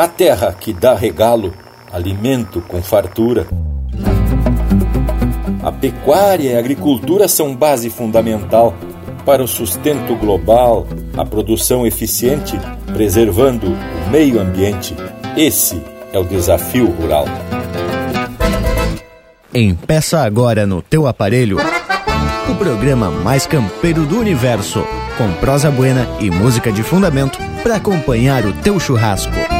a terra que dá regalo, alimento com fartura. A pecuária e a agricultura são base fundamental para o sustento global, a produção eficiente, preservando o meio ambiente. Esse é o desafio rural. Empeça agora no teu aparelho o programa mais campeiro do universo, com prosa buena e música de fundamento para acompanhar o teu churrasco.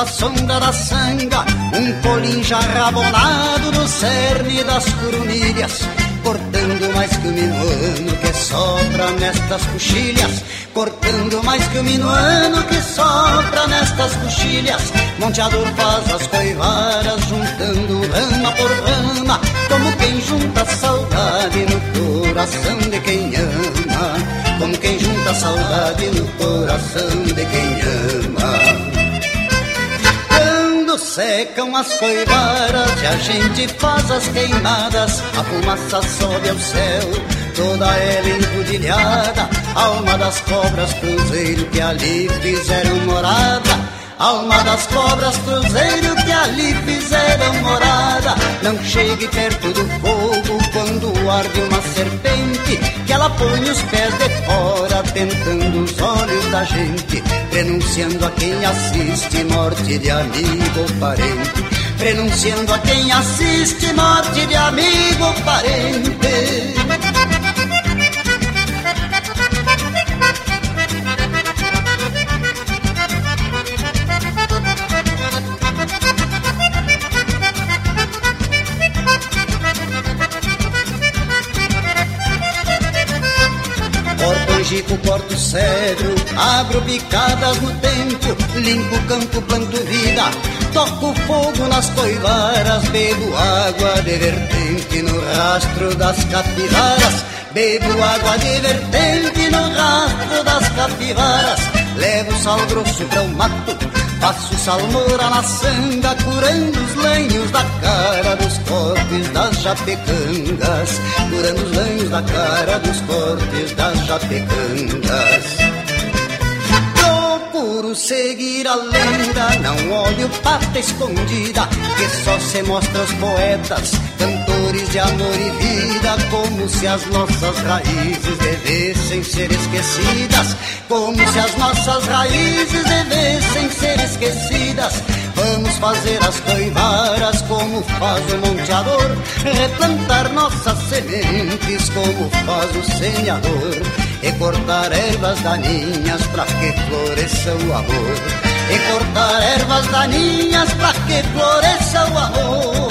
A sombra da sanga Um polim já rabonado no cerne das corunilhas Cortando mais que o minuano que sopra nestas coxilhas Cortando mais que o minuano que sopra nestas coxilhas Monteador faz as coivaras juntando rama por rama Como quem junta saudade no coração de quem ama como quem junta saudade no coração de quem ama. Secam as coivaras e a gente faz as queimadas, a fumaça sobe ao céu, toda ela encrudilhada, alma das cobras cruzeiro que ali fizeram morada Alma das cobras, cruzeiro que ali fizeram morada. Não chegue perto do fogo quando arde uma serpente, que ela põe os pés de fora, tentando os olhos da gente, prenunciando a quem assiste morte de amigo ou parente. Prenunciando a quem assiste morte de amigo ou parente. Chico, corto cedro, abro picadas no tempo, limpo o campo, planto vida, toco fogo nas coivaras, bebo água de vertente no rastro das capivaras, bebo água de vertente no rastro das capivaras, levo sal grosso para o mato, Faço salmoura na sanga, curando os lenhos da cara dos cortes das japecangas. Curando os lenhos da cara dos cortes das japecangas. Procuro seguir a lenda, não olho pata escondida, que só se mostra os poetas, cantores de amor e vida, como se as nossas raízes devessem ser esquecidas, como se as nossas raízes devessem ser esquecidas. Vamos fazer as coivaras como faz o monteador, replantar nossas sementes como faz o semeador, e cortar ervas daninhas para que floresça o amor, e cortar ervas daninhas para que floresça o amor.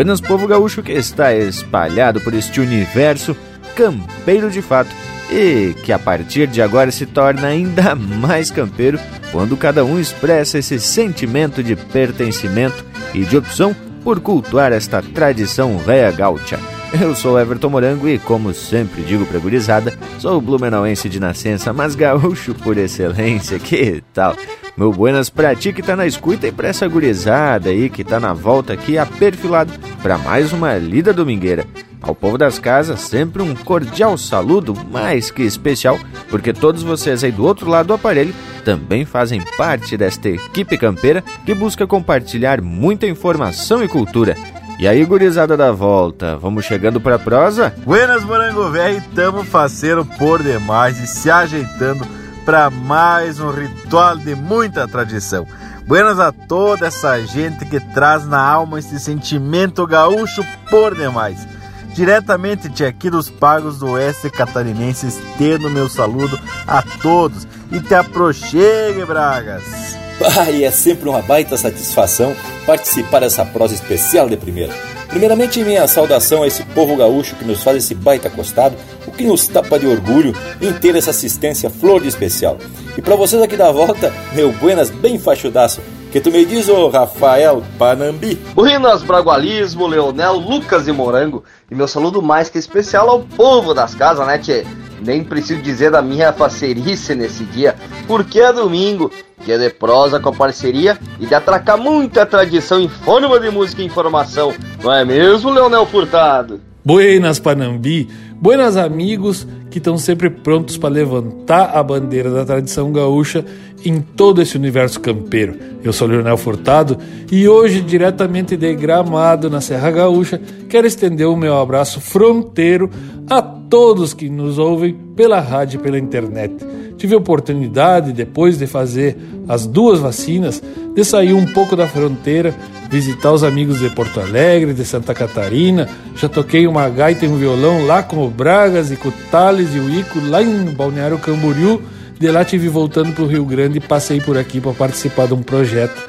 Buenas povo gaúcho que está espalhado por este universo campeiro de fato e que a partir de agora se torna ainda mais campeiro quando cada um expressa esse sentimento de pertencimento e de opção por cultuar esta tradição véia gaúcha. Eu sou Everton Morango e, como sempre digo pra gurizada, sou blumenauense de nascença, mas gaúcho por excelência, que tal? Meu buenas pra ti que tá na escuta e pra essa gurizada aí que tá na volta aqui aperfilado para mais uma lida domingueira. Ao povo das casas, sempre um cordial saludo, mais que especial, porque todos vocês aí do outro lado do aparelho também fazem parte desta equipe campeira que busca compartilhar muita informação e cultura. E aí, gurizada da volta, vamos chegando pra prosa? Buenas, morango velho, tamo faceiro por demais e se ajeitando para mais um ritual de muita tradição. Buenas a toda essa gente que traz na alma esse sentimento gaúcho por demais. Diretamente de aqui dos Pagos do Oeste Catarinense, estendo meu saludo a todos e te aproxegue, Bragas. Ah, e é sempre uma baita satisfação participar dessa prosa especial de primeira. Primeiramente, minha saudação a esse povo gaúcho que nos faz esse baita costado, o que nos tapa de orgulho em ter essa assistência flor de especial. E para vocês aqui da volta, meu buenas bem fachudaço, que tu me diz, ô Rafael Panambi? Buenas Bragualismo, Leonel, Lucas e Morango. E meu saludo mais que especial ao povo das casas, né, tchê? Nem preciso dizer da minha facerice nesse dia, porque é domingo, dia de prosa com a parceria e de atracar muita tradição em forma de música e informação. Não é mesmo, Leonel Furtado? Buenas Panambi, buenas amigos que estão sempre prontos para levantar a bandeira da tradição gaúcha em todo esse universo campeiro. Eu sou Leonel Furtado e hoje, diretamente de Gramado, na Serra Gaúcha, quero estender o meu abraço fronteiro a todos que nos ouvem pela rádio e pela internet. Tive a oportunidade, depois de fazer as duas vacinas, de sair um pouco da fronteira, visitar os amigos de Porto Alegre, de Santa Catarina. Já toquei uma gaita e um violão lá com o Bragas e com o Thales e o Ico, lá em Balneário Camboriú de lá tive voltando para o Rio Grande e passei por aqui para participar de um projeto,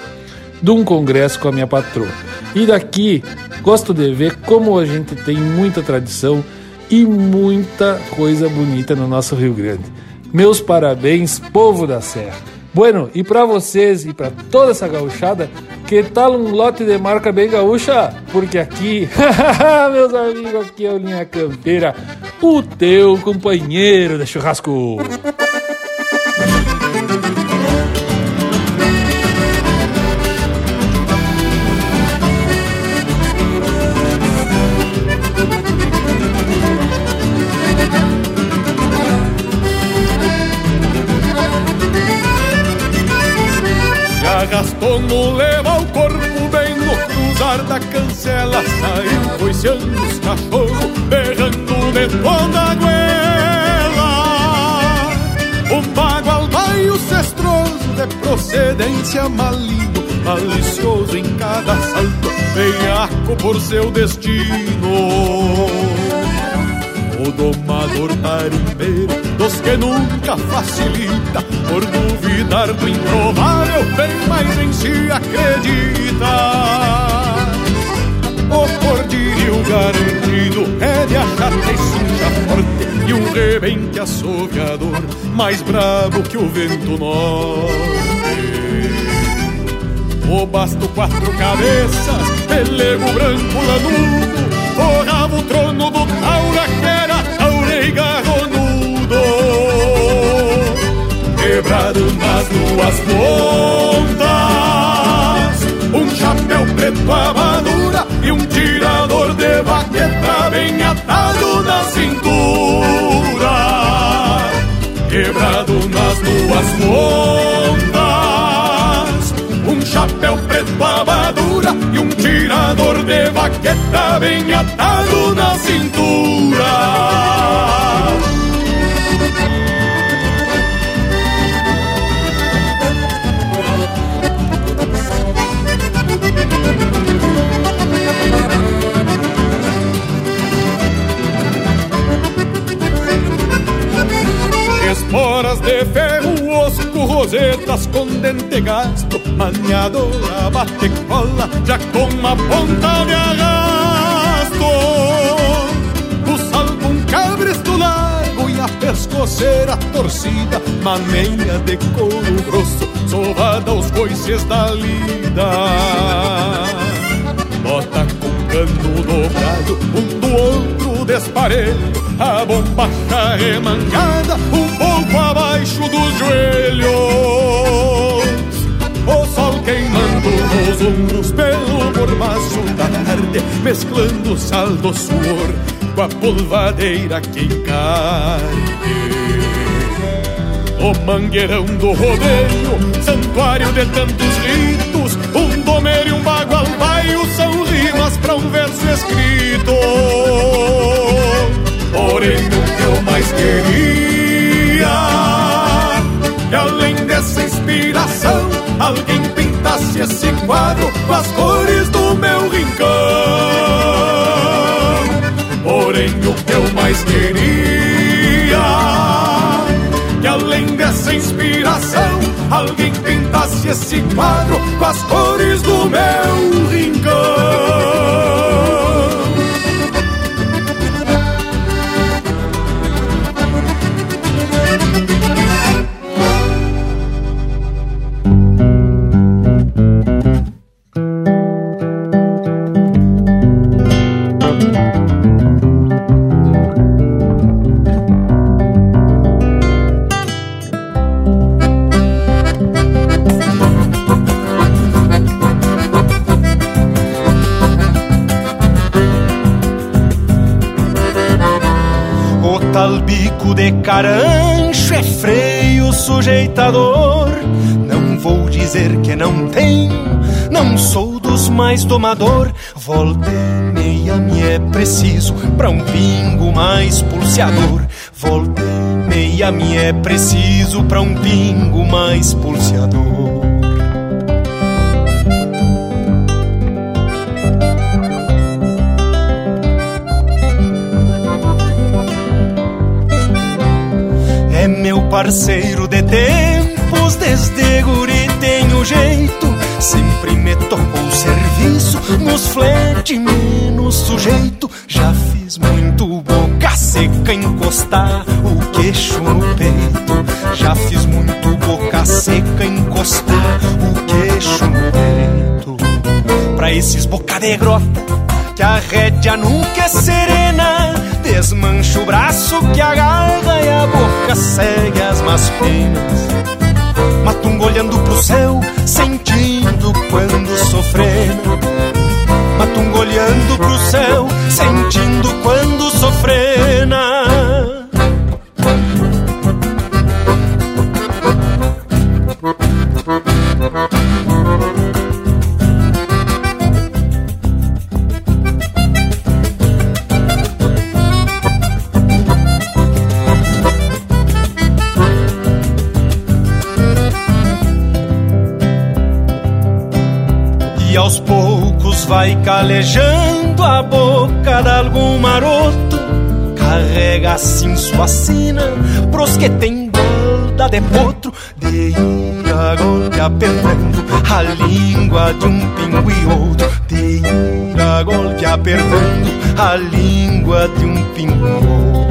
de um congresso com a minha patroa. E daqui gosto de ver como a gente tem muita tradição e muita coisa bonita no nosso Rio Grande. Meus parabéns, povo da Serra. Bueno, e para vocês e para toda essa gauchada, que tal um lote de marca bem gaúcha? Porque aqui, meus amigos, aqui é o Linha Campeira, o teu companheiro de churrasco. Como leva o da cancela Saiu coiceando os cachorros, berrando de toda a goela. Um bagual baio cestroso de procedência maligno Malicioso em cada salto, veiaco por seu destino. O domador tarimbeiro dos que nunca facilita Por duvidar do improvável bem mais em si acredita O cordilho garantido. É de achar que suja forte E um rebente assoviador mais bravo que o vento norte. O basto quatro cabeças, pelego branco lanudo Forrava o trono do taura que era e garronudo. Quebrado nas duas pontas Um chapéu preto à madura E um tirador de baqueta Bem atado na cintura Quebrado nas duas pontas. Um chapéu preto à madura E um tirador de baqueta Bem atado na cintura de ferro, osco, rosetas com dente gasto Maniadora, bate cola, já com uma ponta de arrasto. O salvo cabresto largo e a pescoceira torcida Maneira de couro grosso, sovada aos coices da lida. Bota com cano dobrado, um do outro desparelho a bombacha remangada um pouco abaixo dos joelhos. O sol queimando nos ombros pelo mormaço da tarde, mesclando sal do suor com a polvadeira que encarne. O mangueirão do rodeio, santuário de tantos ritos, um domer e um bagual baio são rimas para um verso escrito. Porém, o que eu mais queria E além dessa inspiração Alguém pinta com as cores do meu rincão. Porém, o que eu mais queria, que além dessa inspiração, alguém pintasse esse quadro com as cores do meu rincão. De carancho é freio sujeitador. Não vou dizer que não tenho, não sou dos mais domador. Volta e meia me é preciso pra um pingo mais pulseador. Volta e meia me é preciso pra um pingo mais pulseador. Parceiro de tempos, desde guri tenho jeito. Sempre me tocou serviço, nos flete menos sujeito. Já fiz muito boca seca encostar o queixo no peito. Já fiz muito boca seca encostar o queixo no peito. Pra esses boca de grota, que a rédea nunca é serena Desmancha o braço que agarra e a boca segue as más penas. Matungo olhando pro céu, sentindo quando sofrendo. Matungo olhando pro céu, sentindo quando sofrendo. Vai calejando a boca de algum maroto. Carrega assim sua sina pros que tem balda de potro. De ir a golpe apertando a língua de um pingo e outro. De ir a golpe apertando a língua de um pingo e outro.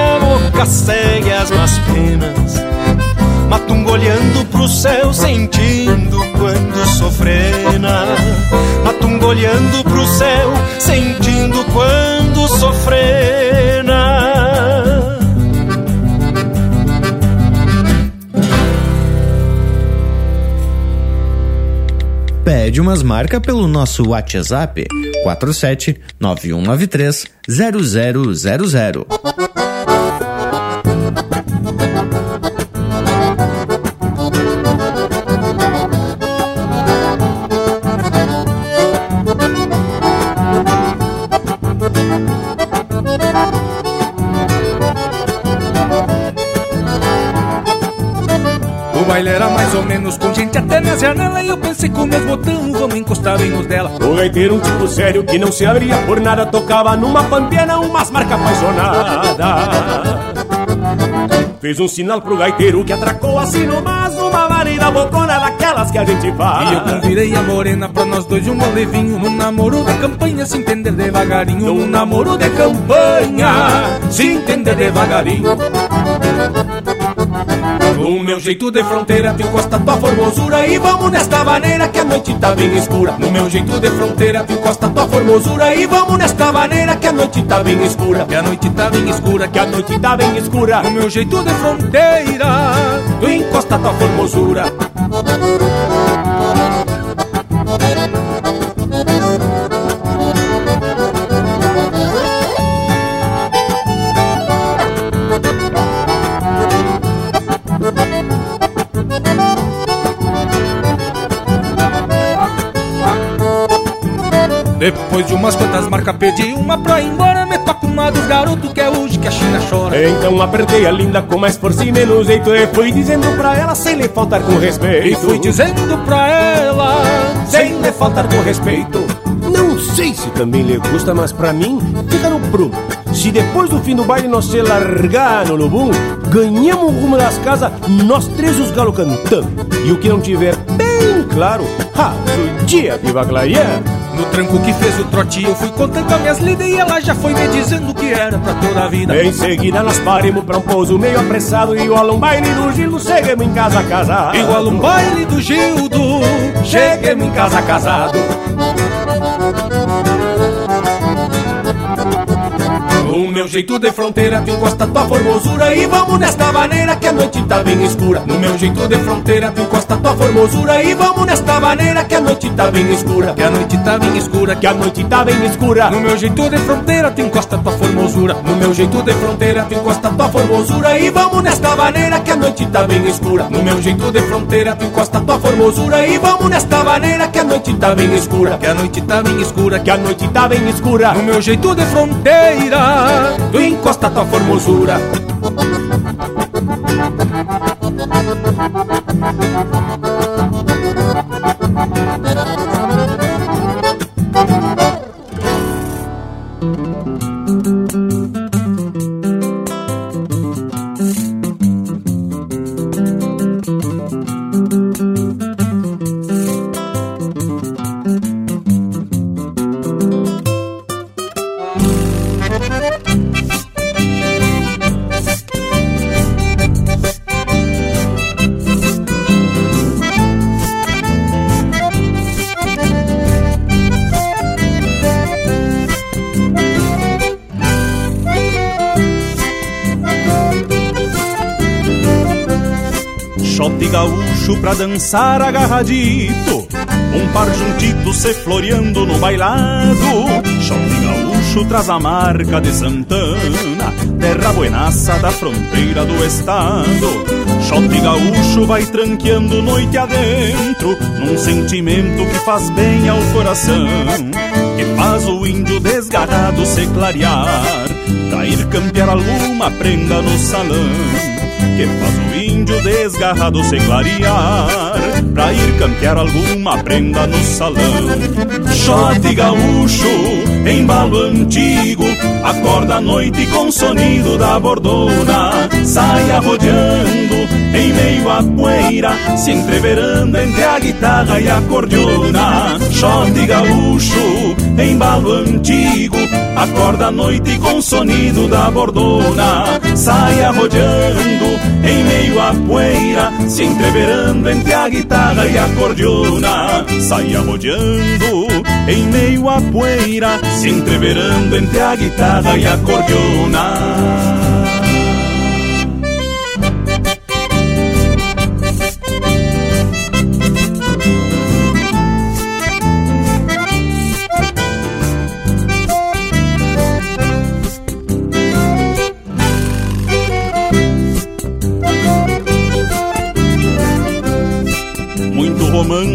a boca segue as más penas. Matungo olhando pro céu, sentindo quando sofrena. Matungo olhando pro céu, sentindo quando sofrena. Pede umas marcas pelo nosso WhatsApp 47 9193 0000. Janela E eu pensei com meus botão, vamos encostar bem nos dela. O gaiteiro, um tipo sério que não se abria por nada Tocava numa pampiana umas marcas apaixonadas. Fez um sinal pro gaiteiro que atracou assim nomás Uma varida bocona daquelas que a gente faz. E eu convidei a morena pra nós dois um levinho Num namoro de campanha, se entender devagarinho Num namoro de campanha, se entender devagarinho O meu jeito de fronteira tu encosta tua formosura E vamos nesta maneira que a noite tá bem escura. No meu jeito de fronteira tu encosta tua formosura E vamos nesta maneira que a noite tá bem escura. Que a noite tá bem escura, que a noite tá bem escura. No meu jeito de fronteira tu encosta tua formosura Depois de umas quantas marcas pedi uma pra ir embora. Me toca uma dos garotos que é hoje que a China chora. Então apertei a linda com mais força e menos jeito. E fui dizendo pra ela sem lhe faltar com respeito. E fui dizendo pra ela sem lhe faltar com respeito. Não sei se também lhe gusta, mas pra mim fica no prumo Se depois do fim do baile nós se largar no lubum Ganhamos o rumo das casas, nós três os galos cantando. E o que não tiver bem claro, ha, o dia que vai No tranco que fez o trote. Eu fui contando as minhas lidas E ela já foi me dizendo que era pra toda a vida. Em seguida nós paremos pra um pouso meio apressado. Igual um baile do Gildo, chegamos em casa casado. Igual um baile do Gildo. Chegamos em casa casado meu jeito de fronteira tu encosta tua formosura E vamos nesta maneira que a noite tá bem escura. No meu jeito de fronteira tu encosta tua formosura E vamos nesta maneira que a noite tá bem escura. Que a noite tá bem escura, Que a noite tá bem escura. No meu jeito de fronteira tu encosta tua formosura. No meu jeito de fronteira tu encosta tua formosura E vamos nesta maneira que a noite tá bem escura. No meu jeito de fronteira tu encosta tua formosura E vamos nesta maneira que a noite tá bem escura. Que a noite tá bem escura, Que a noite tá bem escura. No meu jeito de fronteira Tu encosta tua formosura. Shot pra dançar agarradito. Um par juntito se floreando no bailado. Shot gaúcho traz a marca de Santana Terra buenaça da fronteira do estado. Shot gaúcho vai tranqueando noite adentro Num sentimento que faz bem ao coração Que faz o índio desgarrado se clarear. Pra ir campear alguma prenda no salão que faz o índio desgarrado se clarear Pra ir campear alguma prenda no salão. Shot gaúcho, embalo antigo Acorda à noite com sonido da bordona. Sai arrodeando em meio à poeira Se entreverando entre a guitarra e a cordiona. Shot gaúcho, embalo antigo Acorda à noite com sonido da bordona. Sai arrodeando em meio à poeira Se entreverando entre a guitarra e a cordiona Sai arrodeando em meio à poeira Se entreverando entre a guitarra e a cordiona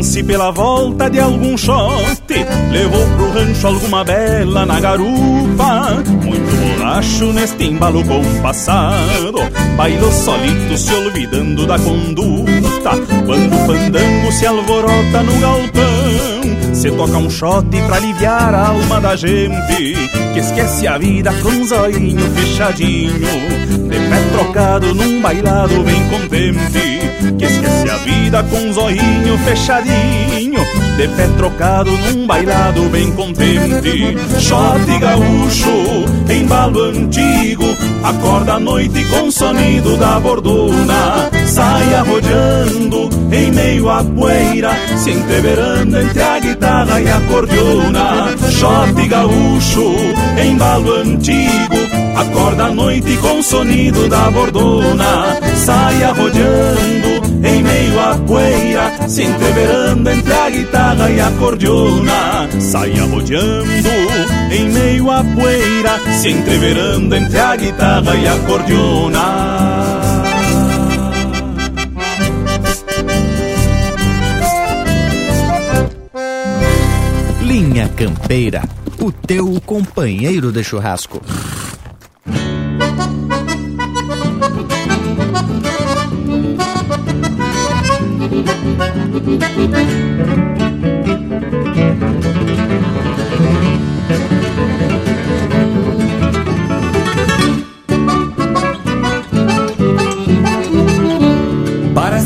romance pela volta de algum shot Levou pro rancho alguma bela na garupa. Muito borracho neste embalo compassado Bailou solito se olvidando da conduta. Quando o fandango se alvorota no galpão Se toca um shot pra aliviar a alma da gente Que esquece a vida com um zoinho fechadinho. De pé trocado num bailado bem contente Que esquece a vida com um zoinho fechadinho. De pé trocado num bailado bem contente Shot gaúcho, embalo antigo Acorda à noite com sonido da bordona sai rodeando em meio à poeira, se entreverando entre a guitarra e a cordiona. Shot gaúcho, embalo antigo, acorda à noite com o sonido da bordona. Sai rodeando em meio à poeira, se entreverando entre a guitarra e a cordiona. Sai rodeando em meio à poeira, se entreverando entre a guitarra e a cordiona. Linha Campeira, o teu companheiro de churrasco.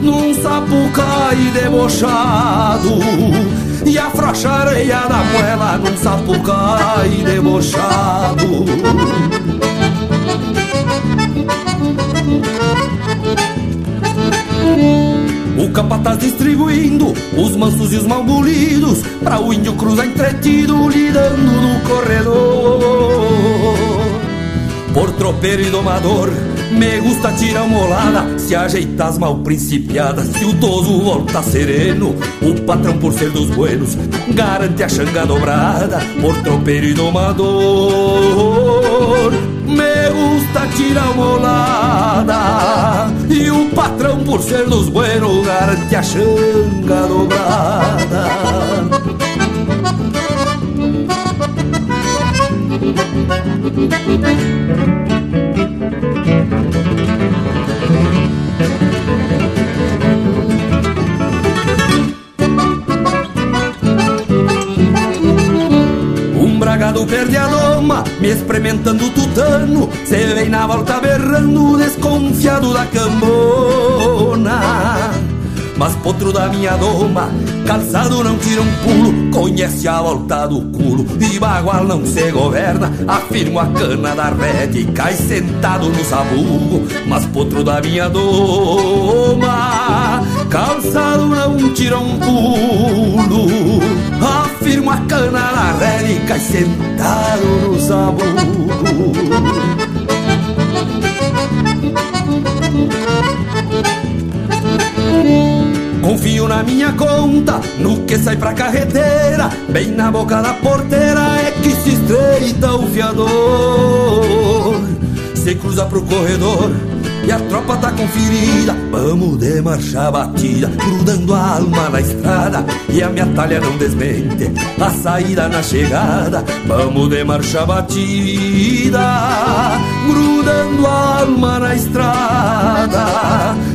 Num sapucai debochado e a areia da moela num sapucai debochado. O capataz distribuindo os mansos e os mal bolidos Pra o índio cruzar entretido lidando no corredor. Por tropeiro e domador me gusta tirar uma olada, se ajeitar as mal principiadas, se o toso volta sereno, o patrão por ser dos buenos, garante a xanga dobrada, por tropeiro e domador. Me gusta tirar uma olada, e o patrão por ser dos buenos, garante a xanga dobrada. Um bragado perde a doma, me experimentando tutano. Se vem na volta berrando, desconfiado da cambona Mas potro da minha doma, calçado não tira um pulo Conhece a volta do culo, e bagual não se governa Afirmo a cana da rede e cai sentado no sabugo. Mas potro da minha doma, calçado não tira um pulo Afirmo a cana na rede e cai sentado no sabugo Confio na minha conta, no que sai pra carreteira Bem na boca da porteira é que se estreita o fiador. Se cruza pro corredor e a tropa tá conferida. Vamos de marcha batida, grudando a alma na estrada. E a minha talha não desmente, a saída na chegada. Vamos de marcha batida, grudando a alma na estrada.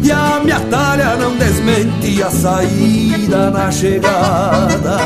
E a minha talha não desmente, a saída na chegada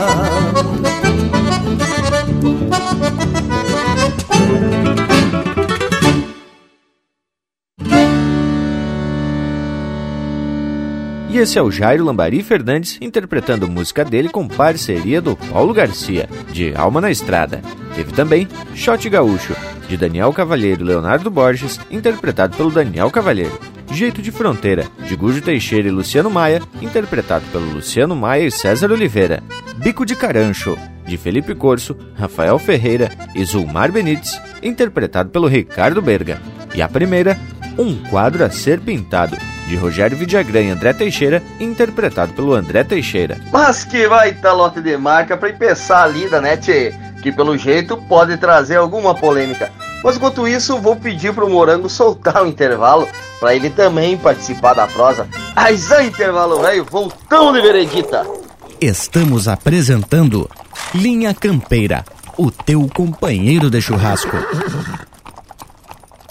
Esse é o Jairo Lambari Fernandes interpretando música dele com parceria do Paulo Garcia, de Alma na Estrada. Teve também Shot Gaúcho, de Daniel Cavalheiro e Leonardo Borges, interpretado pelo Daniel Cavalheiro. Jeito de Fronteira, de Gujo Teixeira e Luciano Maia, interpretado pelo Luciano Maia e César Oliveira. Bico de Carancho, de Felipe Corso, Rafael Ferreira e Zulmar Benites, interpretado pelo Ricardo Berga. E a primeira, Um Quadro a Ser Pintado, de Rogério Vidagrã e André Teixeira, interpretado pelo André Teixeira. Mas que vai tá lote de marca pra empezar a lida, né, tchê? Que pelo jeito pode trazer alguma polêmica. Mas enquanto isso, vou pedir pro Morango soltar o intervalo para ele também participar da prosa. Mas é intervalo velho, voltamos de veredita. Estamos apresentando Linha Campeira, o teu companheiro de churrasco.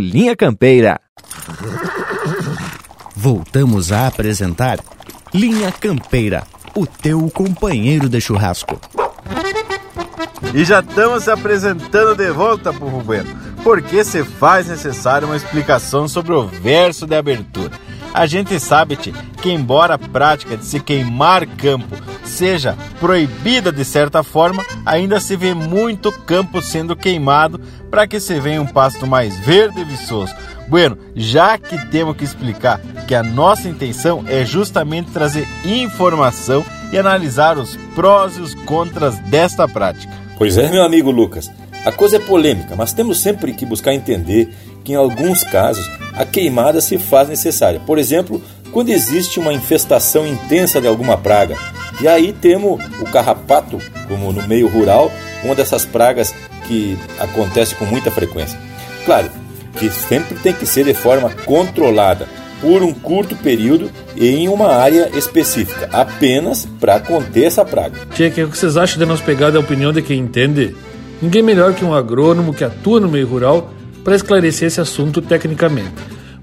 Linha Campeira. Voltamos a apresentar Linha Campeira, o teu companheiro de churrasco. E já estamos se apresentando de volta, Povo Bueno, porque se faz necessário uma explicação sobre o verso de abertura. A gente sabe -te, que, embora a prática de se queimar campo seja proibida de certa forma, ainda se vê muito campo sendo queimado para que se venha um pasto mais verde e viçoso. Bueno, já que temos que explicar que a nossa intenção é justamente trazer informação e analisar os prós e os contras desta prática. Pois é, meu amigo Lucas. A coisa é polêmica, mas temos sempre que buscar entender que em alguns casos a queimada se faz necessária. Por exemplo, quando existe uma infestação intensa de alguma praga. E aí temos o carrapato, como no meio rural, uma dessas pragas que acontece com muita frequência. Claro que sempre tem que ser de forma controlada, por um curto período e em uma área específica, apenas para conter essa praga. Tia, o que vocês acham de nós pegar a opinião de quem entende? Ninguém melhor que um agrônomo que atua no meio rural para esclarecer esse assunto tecnicamente.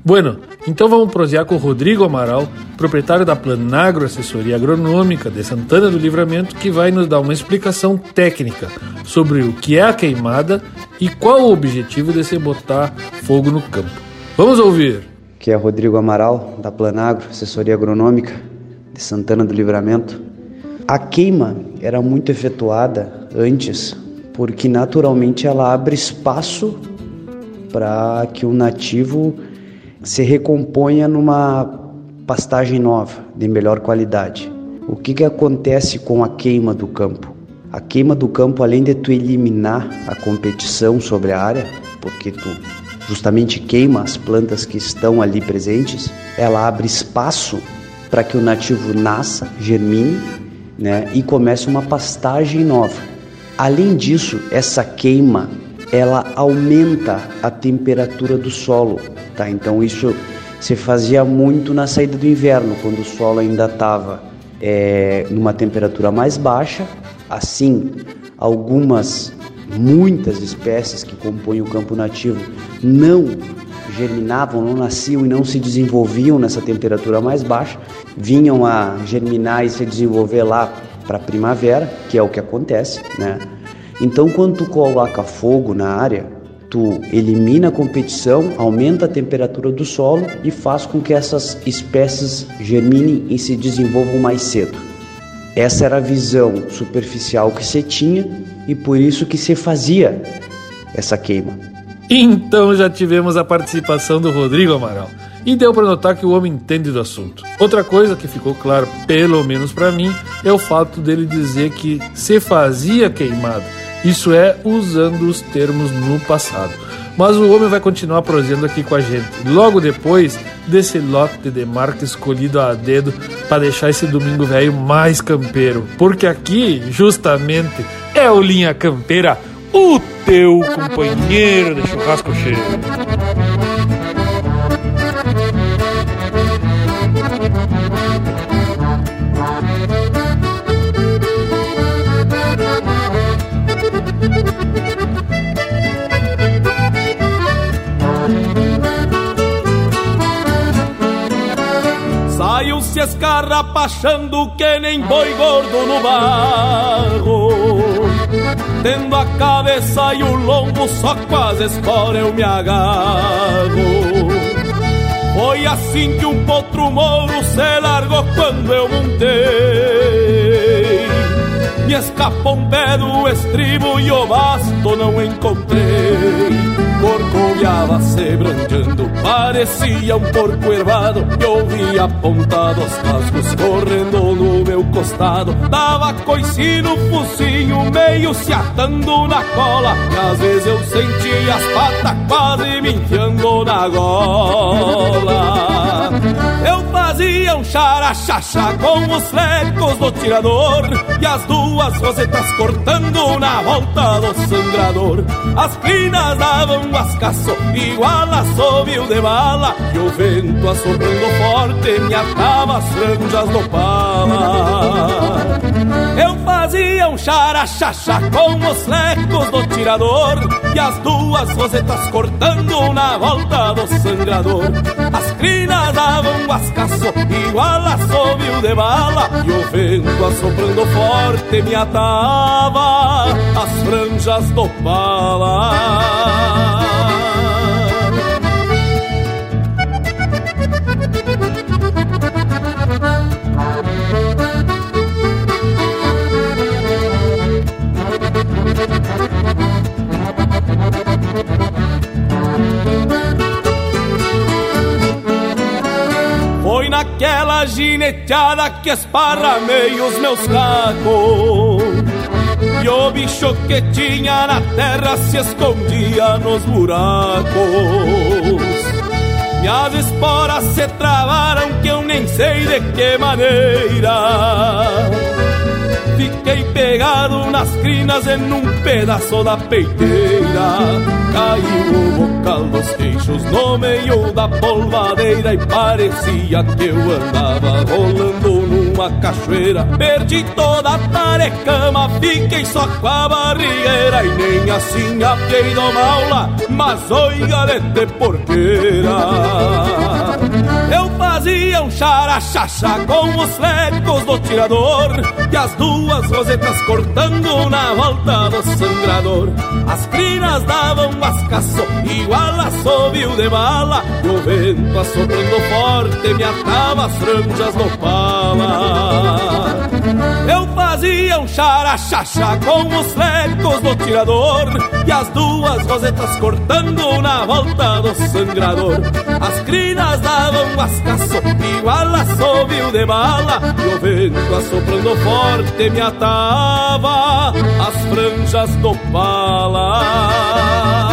Bueno, então vamos prosear com o Rodrigo Amaral, proprietário da Planagro Assessoria Agronômica de Santana do Livramento, que vai nos dar uma explicação técnica sobre o que é a queimada e qual o objetivo de se botar fogo no campo. Vamos ouvir. Que é Rodrigo Amaral, da Planagro Assessoria Agronômica de Santana do Livramento. A queima era muito efetuada antes, porque naturalmente ela abre espaço para que o nativo se recomponha numa pastagem nova, de melhor qualidade. O que, que acontece com a queima do campo? A queima do campo, além de tu eliminar a competição sobre a área, porque tu justamente queima as plantas que estão ali presentes, ela abre espaço para que o nativo nasça, germine né, e comece uma pastagem nova. Além disso, essa queima ela aumenta a temperatura do solo, tá? Então isso se fazia muito na saída do inverno, quando o solo ainda estava é, numa temperatura mais baixa. Assim, algumas, muitas espécies que compõem o campo nativo não germinavam, não nasciam e não se desenvolviam nessa temperatura mais baixa, vinham a germinar e se desenvolver lá para a primavera, que é o que acontece, né? Então, quando tu coloca fogo na área, tu elimina a competição, aumenta a temperatura do solo e faz com que essas espécies germinem e se desenvolvam mais cedo. Essa era a visão superficial que se tinha e por isso que se fazia essa queima. Então já tivemos a participação do Rodrigo Amaral e deu para notar que o homem entende do assunto. Outra coisa que ficou claro, pelo menos para mim, é o fato dele dizer que se fazia queimado isso é usando os termos no passado. Mas o homem vai continuar prosendo aqui com a gente, logo depois desse lote de marca escolhido a dedo para deixar esse domingo velho mais campeiro. Porque aqui, justamente, é o Linha Campeira, o teu companheiro de churrasco cheio. Se escarrapachando que nem boi gordo no barro. Tendo a cabeça e o lombo só quase escora eu me agarro. Foi assim que um potro mouro se largou quando eu montei. Me escapou um pé do estribo e o basto não encontrei. Corcoviava se brandeando, parecia um porco ervado. E ouvia apontado os cascos correndo no meu costado. Dava coice no focinho, meio se atando na cola. E às vezes eu sentia as patas quase me enfiando na gola Eu fazia um xaraxaxa com os flecos do tirador E as duas rosetas cortando na volta do sangrador. As crinas davam ascaço igual a sobreu de bala E o vento assoprando forte me atava as franjas do pala. Eu fazia um xaraxaxa com os flecos do tirador E as duas rosetas cortando na volta do sangrador As crinas davam um ascaço igual a sobreu de bala E o vento assoprando forte me atava as franjas do pala gineteada que esparramei os meus cacos. E o bicho que tinha na terra se escondia nos buracos. Minhas esporas se travaram que eu nem sei de que maneira. Fiquei pegado nas crinas em um pedaço da peiteira Caiu o bocal dos queixos no meio da polvadeira E parecia que eu andava rolando numa cachoeira. Perdi toda a tarecama, fiquei só com a barrigueira E nem assim apiei do maula, mas oiga de porqueira Eu fazia um xaraxaxa com os flecos do tirador E as duas rosetas cortando na volta do sangrador. As crinas davam mascaço igual a sobreu de bala. E o vento assoprando forte me atava as franjas no pala fazia um xaraxaxa com os flecos do tirador E as duas rosetas cortando na volta do sangrador. As crinas davam mascaço igual a sobreu de bala E o vento assoprando forte me atava as franjas do pala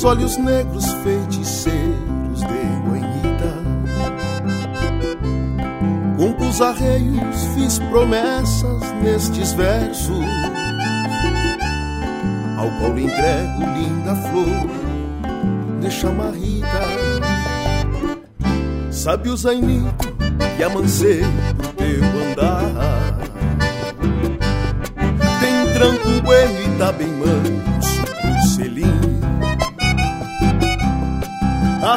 os olhos negros feiticeiros de guanhita. Compus arreios, fiz promessas nestes versos, ao qual entrego linda flor de chamarrita. Sabe o zainito que amancei pro teu andar. Tem tranco e tá bem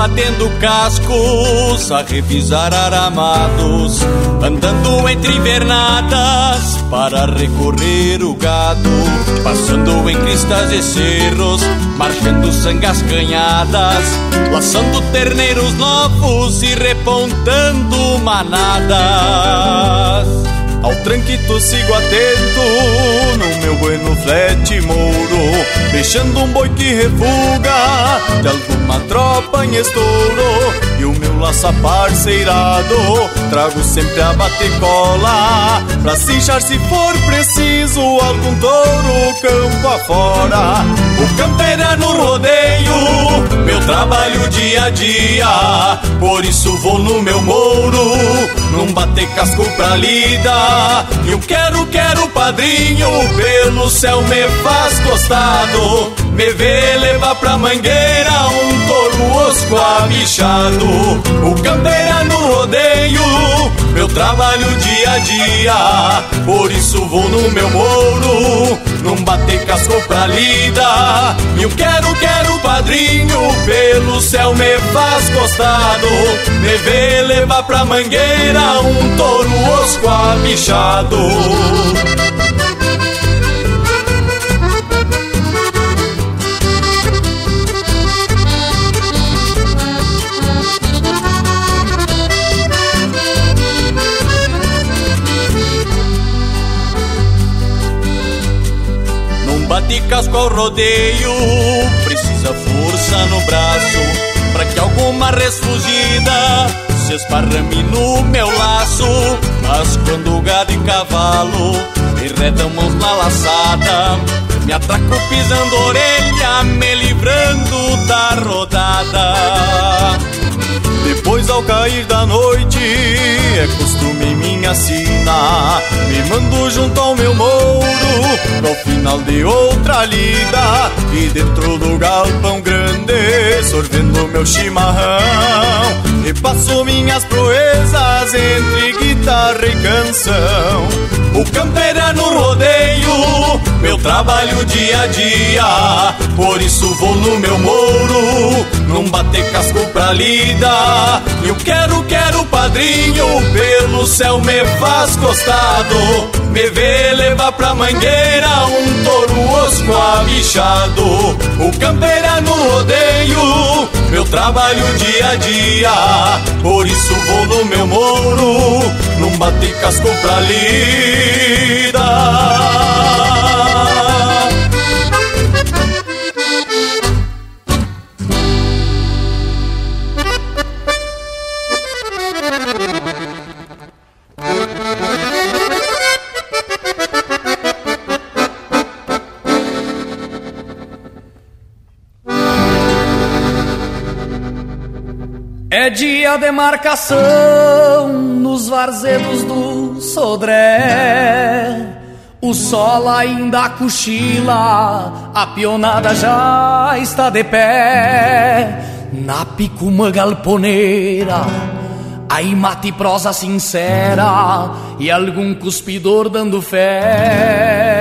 Batendo cascos a revisar aramados, andando entre invernadas para recorrer o gado, passando em cristas e cerros, marchando sangas canhadas, laçando terneiros novos e repontando manadas. Ao tranquito sigo atento no meu bueno flete mouro Deixando um boi que refuga de alguma tropa em estouro. E o meu laço parceirado trago sempre a batecola Pra cinchar se for preciso algum touro campo afora. O campeira no rodeio, meu trabalho dia a dia Por isso vou no meu mouro, num bater casco pra lida e eu quero, quero padrinho, pelo céu me faz costado. Me vê levar pra mangueira um touro osco abichado. O campeira no rodeio, meu trabalho dia a dia. Por isso vou no meu mouro, não bater casco pra lida. E eu quero, quero padrinho, pelo céu me faz costado. Me vê levar pra mangueira um touro osco abichado. Bate casco ao rodeio Precisa força no braço Pra que alguma resfugida Se esparrame no meu laço Mas quando gado e cavalo Enredam mãos na laçada Me atraco pisando orelha, me livrando da rodada. Depois ao cair da noite, é costume minha sina. Me mando junto ao meu mouro, no final de outra lida. E dentro do galpão grande, sorvendo meu chimarrão. E passo minhas proezas entre guitarra e canção. Trabalho dia a dia. Por isso vou no meu mouro, não bater casco pra lida. Eu quero, quero padrinho, pelo céu me faz costado. Me vê levar pra mangueira um touro osco abichado. O campeirano rodeio, meu trabalho dia a dia. Por isso vou no meu mouro, não bater casco pra lida. É dia de marcação nos varzedos do Sodré. O sol ainda cochila, a pionada já está de pé. Na picuma galponeira, aí mate prosa sincera e algum cuspidor dando fé.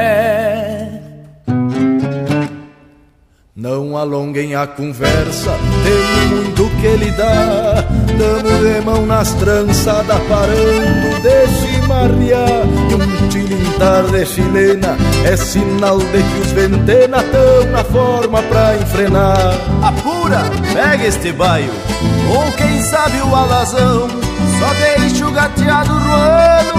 Não alonguem a conversa, tem muito que lhe dá. Damos de mão nas trançadas, parando de chimarrear. E um tilintar de chilena é sinal de que os ventena tão na forma pra enfrenar. Apura, pega este baio, ou quem sabe o alazão. Só deixa o gateado roando,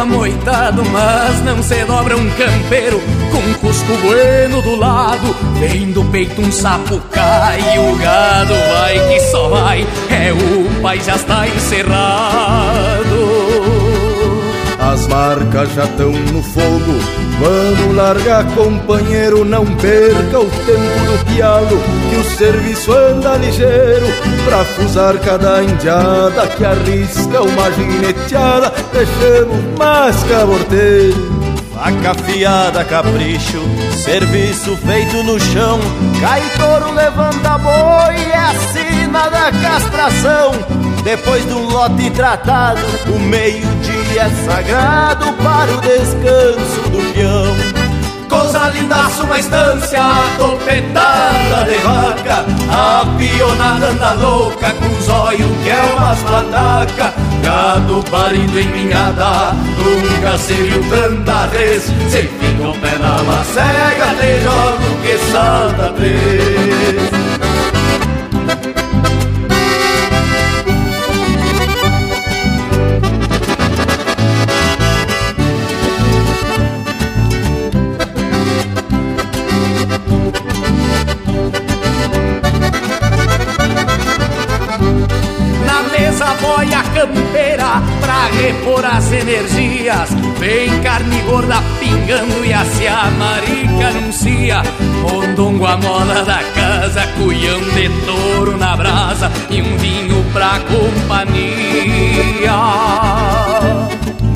Amoitado Mas não se dobra um campeiro. Com cusco bueno do lado Vem do peito um sapo cai E o gado vai que só vai. É o pai já está encerrado as marcas já estão no fogo. Vamos largar, companheiro, não perca o tempo do pialo, que o serviço anda ligeiro pra fusar cada indiada que arrisca uma gineteada. Deixamos mais caborteiro. Faca afiada, capricho, serviço feito no chão. Cai touro, levanta boi, é a sina da castração. Depois do lote tratado, o meio-dia é sagrado para o descanso do peão. Coisa lindaça, uma estância topetada de vaca A pionada anda louca com olhos que é umas pataca Gado parido em minhada, nunca se viu tanta vez. Se fica o pé na macega, te jogo que salta três as energias. Vem carne gorda pingando e a a marica anuncia. Mondongo a moda da casa, cuião de touro na brasa e um vinho pra companhia.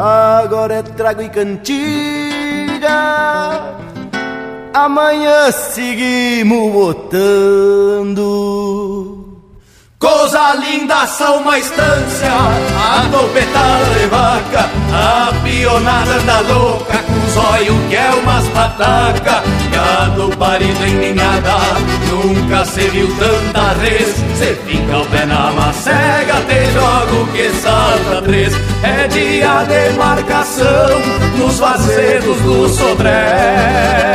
Agora é trago e cantiga. Amanhã seguimos botando. Coisa linda são uma estância, a topetada de vaca, a pionada da louca, com zóio que é umas pataca, gado parido em ninhada, nunca se viu tanta res, cê fica o pé na macega, te jogo que salta três, é dia de marcação, nos vazedos do Sodré.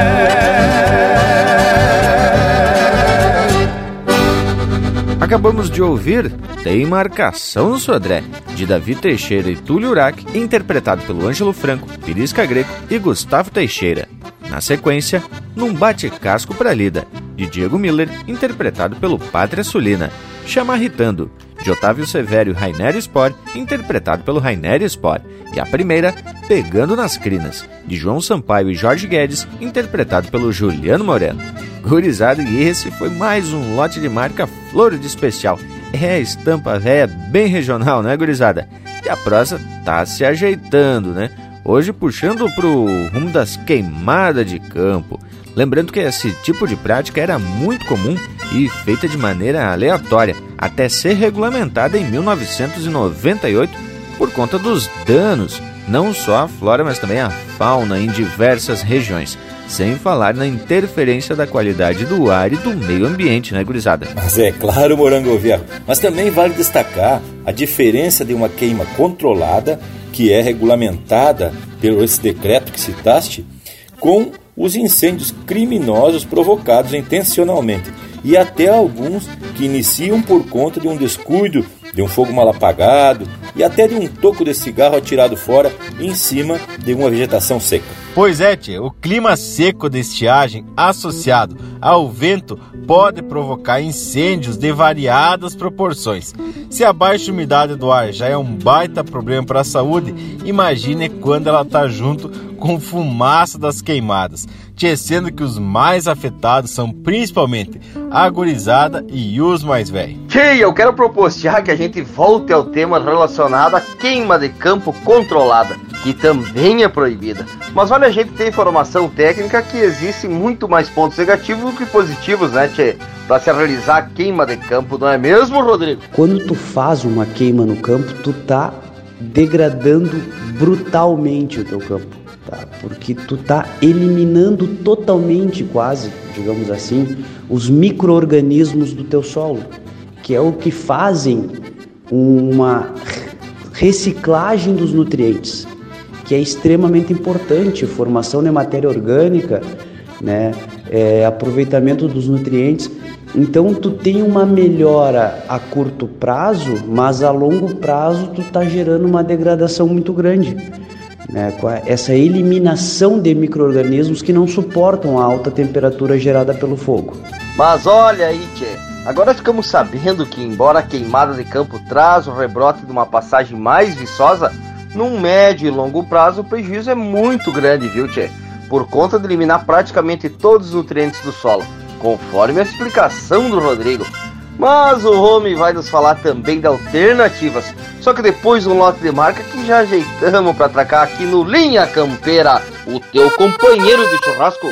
Acabamos de ouvir Tem Marcação no Sodré, de Davi Teixeira e Túlio Urac, interpretado pelo Ângelo Franco, Pirisca Greco e Gustavo Teixeira. Na sequência, Num Bate Casco pra Lida, de Diego Miller, interpretado pelo Pátria Sulina. Chamarritando, de Otávio Severo e Rainer Spor, interpretado pelo Rainer Spor. E a primeira, Pegando nas Crinas, de João Sampaio e Jorge Guedes, interpretado pelo Juliano Moreno. Gurizada, e esse foi mais um lote de marca Flor de Especial. É a estampa véia bem regional, né, gurizada? E a prosa tá se ajeitando, né? Hoje puxando pro rumo das queimadas de campo. Lembrando que esse tipo de prática era muito comum e feita de maneira aleatória, até ser regulamentada em 1998 por conta dos danos, não só à flora, mas também à fauna em diversas regiões. Sem falar na interferência da qualidade do ar e do meio ambiente, né, gurizada? Mas é claro, Morango Viejo. Mas também vale destacar a diferença de uma queima controlada, que é regulamentada pelo esse decreto que citaste, com os incêndios criminosos provocados intencionalmente. E até alguns que iniciam por conta de um descuido, de um fogo mal apagado e até de um toco de cigarro atirado fora em cima de uma vegetação seca. Pois é, tia, o clima seco de estiagem associado ao vento pode provocar incêndios de variadas proporções. Se a baixa umidade do ar já é um baita problema para a saúde, imagine quando ela está junto com fumaça das queimadas, sendo que os mais afetados são principalmente a gurizada e os mais velhos. Tia, eu quero propor que a gente volte ao tema relacionado à queima de campo controlada, que também é proibida. Mas olha, a gente tem informação técnica que existe muito mais pontos negativos do que positivos, né, Tchê? Para se realizar a queima de campo, não é mesmo, Rodrigo? Quando tu faz uma queima no campo, tu tá degradando brutalmente o teu campo tá? Porque tu tá eliminando totalmente, quase, digamos assim, os microorganismos do teu solo, que é o que fazem uma reciclagem dos nutrientes, que é extremamente importante, formação de matéria orgânica, né? É, aproveitamento dos nutrientes. Então tu tem uma melhora a curto prazo, mas a longo prazo tu tá gerando uma degradação muito grande né, com essa eliminação de micro-organismos que não suportam a alta temperatura gerada pelo fogo. Mas olha aí, tchê, agora ficamos sabendo que, embora a queimada de campo traz o rebrote de uma passagem mais viçosa, num médio e longo prazo o prejuízo é muito grande, viu, tchê? Por conta de eliminar praticamente todos os nutrientes do solo, conforme a explicação do Rodrigo. Mas o Home vai nos falar também de alternativas. Só que depois um lote de marca que já ajeitamos para atracar aqui no Linha Campeira, o teu companheiro de churrasco.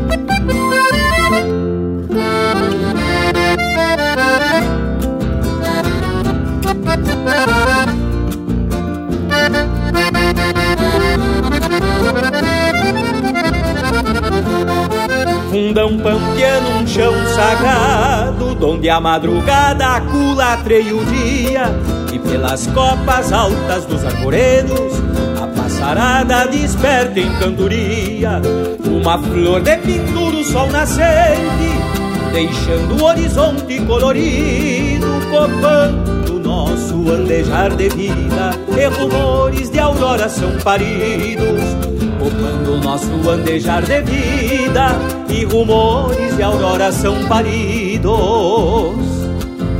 Fundão pampiano, um chão sagrado, onde a madrugada aculatreia o dia, e pelas copas altas dos arvoredos, a passarada desperta em cantoria, uma flor de pintura, o sol nascente, deixando o horizonte colorido, copando nosso andejar de vida, e rumores de aurora são paridos copando o nosso andejar de vida e rumores de aurora são paridos.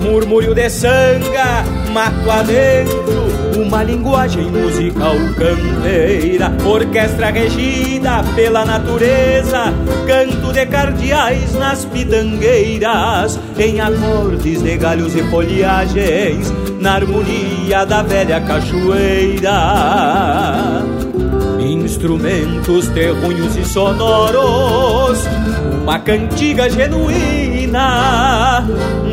Murmúrio de sanga, mato adentro, uma linguagem musical campeira, orquestra regida pela natureza, canto de cardeais nas pitangueiras, em acordes de galhos e folhagens, na harmonia da velha cachoeira. Instrumentos terrunhos e sonoros, uma cantiga genuína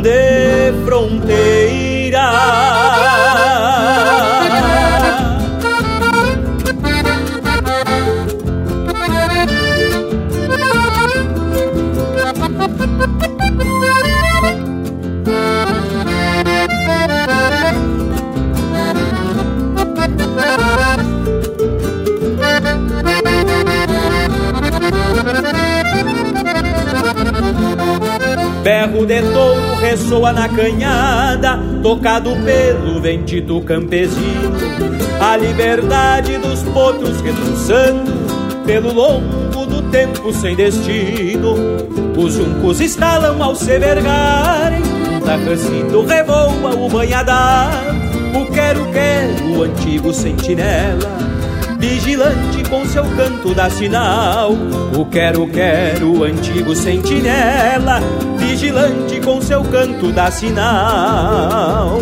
de fronteira. Berro de touro ressoa na canhada, tocado pelo ventito campesino. A liberdade dos potros reduçando pelo longo do tempo sem destino. Os juncos estalam ao se vergarem, tarracito revoa o banhadar. O quero-quero, o antigo sentinela vigilante com seu canto dá sinal. O quero, quero, antigo sentinela, vigilante com seu canto dá sinal.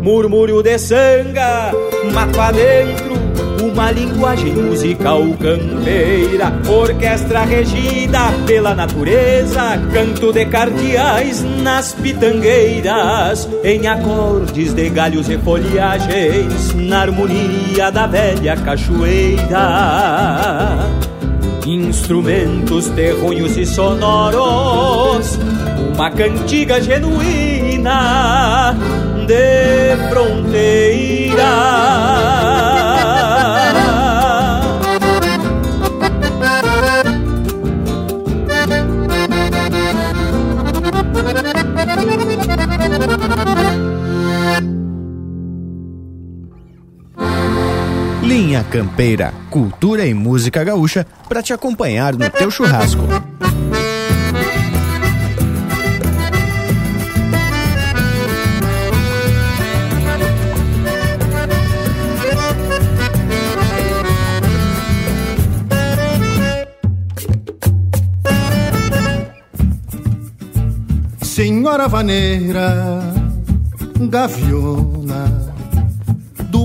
Murmúrio de sanga, mato uma linguagem musical campeira, orquestra regida pela natureza, canto de cardeais nas pitangueiras, em acordes de galhos e folhagens, na harmonia da velha cachoeira. Instrumentos terronhos e sonoros, uma cantiga genuína de fronteira. Campeira, cultura e música gaúcha para te acompanhar no teu churrasco. Senhora vaneira, gaviona,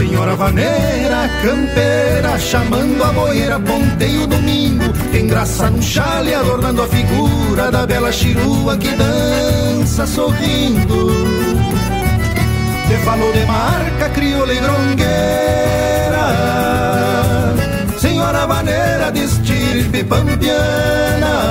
Senhora vaneira, campeira, chamando a boeira, ponteio domingo, engraça no chale, adornando a figura da bela chirua que dança sorrindo. Te falou de marca, crioula e grongueira, senhora vaneira de estirpe pampiana.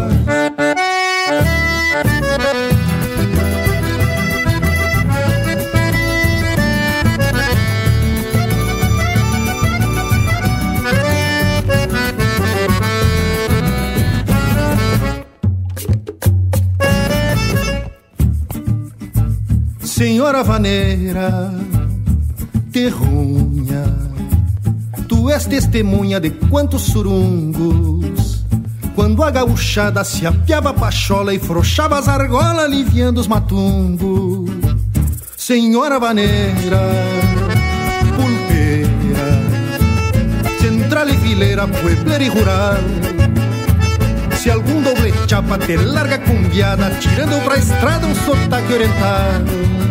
Senhora vaneira, terrunha, tu és testemunha de quantos surungos. Quando a gauchada se apiava a pachola e frouxava as argolas, aliviando os matungos. Senhora vaneira, pulpeira, central e fileira, puebler e rural Se algum doble chapa te larga cumbiada, tirando pra estrada um sotaque orientado.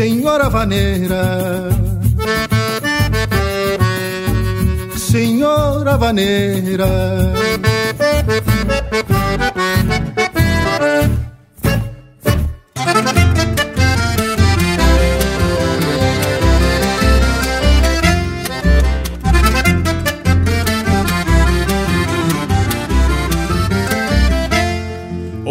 senhora vaneira. Senhora vaneira.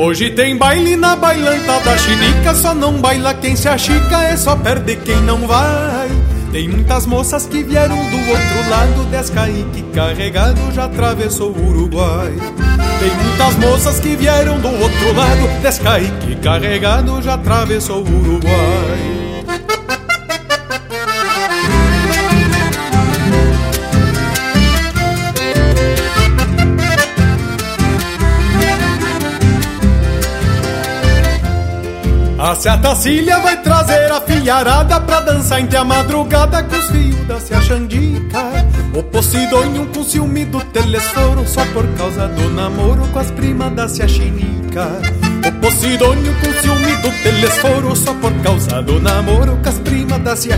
Hoje tem baile na bailanta da chinica, só não baila quem se achica, é só perde quem não vai. Tem muitas moças que vieram do outro lado, Descaíque carregado já atravessou o Uruguai. Tem muitas moças que vieram do outro lado, Descaíque carregado já atravessou o Uruguai. A Tacília vai trazer a fiarada pra dançar entre a madrugada com os fios da Cia Xandica. O Posidônio com ciúme do telesforo só por causa do namoro com as primas da Cia Chinica. O Posidônio com ciúme do telesforo só por causa do namoro com as primas da Cia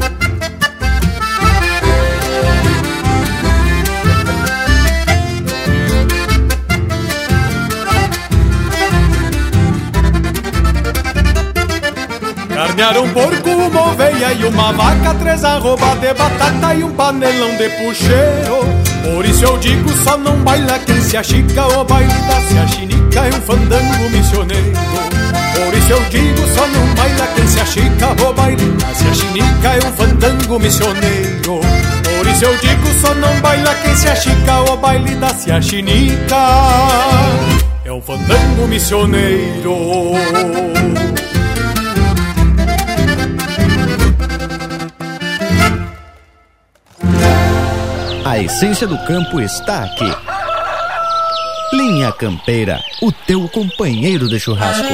Carnearam um porco, uma oveia e uma vaca Três arroba de batata e um panelão de puxeiro. Por isso eu digo, só não baila quem se achica O baile da se achinica é um fandango missioneiro. Por isso eu digo, só não baila quem se achica O baile da se achinica é um fandango missioneiro. Por isso eu digo, só não baila quem se achica O baile da se achinica é um fandango missioneiro A essência do campo está aqui. Linha Campeira, o teu companheiro de churrasco.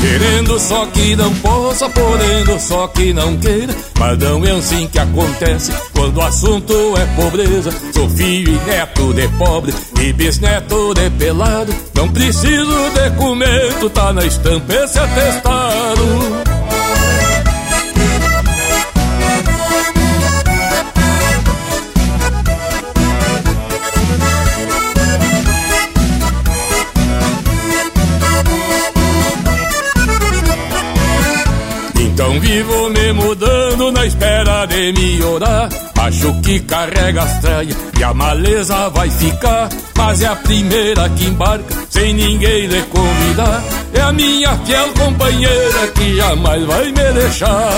Querendo só que não possa, podendo só que não queira. Mas não é assim que acontece quando o assunto é pobreza. Sou filho e neto de pobre e bisneto de pelado. Não preciso de documento, tá na estampa esse atestado. Vivo me mudando na espera de melhorar. Acho que carrega as traias e a maleza vai ficar. Mas é a primeira que embarca, sem ninguém lhe convidar. É a minha fiel companheira que jamais vai me deixar.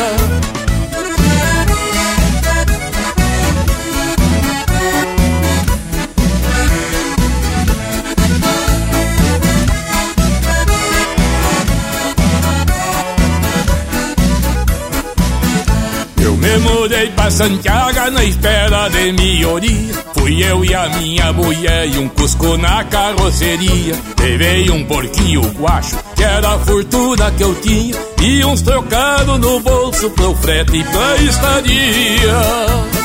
Mudei pra Santiago na espera de melhoria. Fui eu e a minha mulher e um cusco na carroceria. Levei um porquinho guacho, que era a fortuna que eu tinha. E uns trocados no bolso pro frete e pra estadia.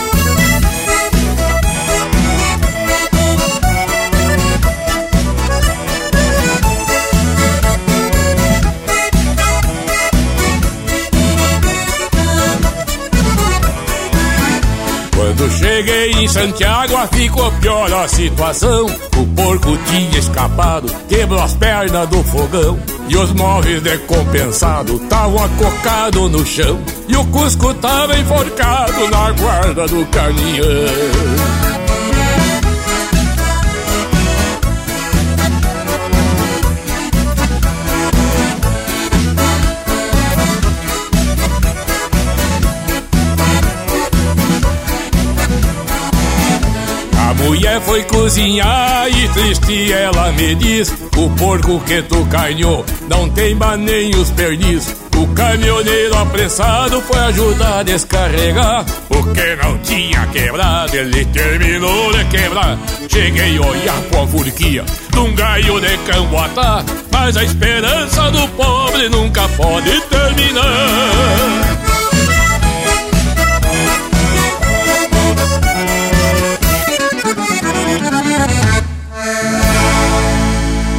Quando cheguei em Santiago, ficou pior a situação. O porco tinha escapado, quebrou as pernas do fogão. E os móveis decompensados estavam acocados no chão. E o Cusco tava enforcado na guarda do caminhão. Mulher foi cozinhar e triste ela me diz O porco que tu carneou não tem nem os pernis. O caminhoneiro apressado foi ajudar a descarregar. O que não tinha quebrado ele terminou de quebrar. Cheguei a olhar com a furquia de um gaio de camboatá. Mas a esperança do pobre nunca pode terminar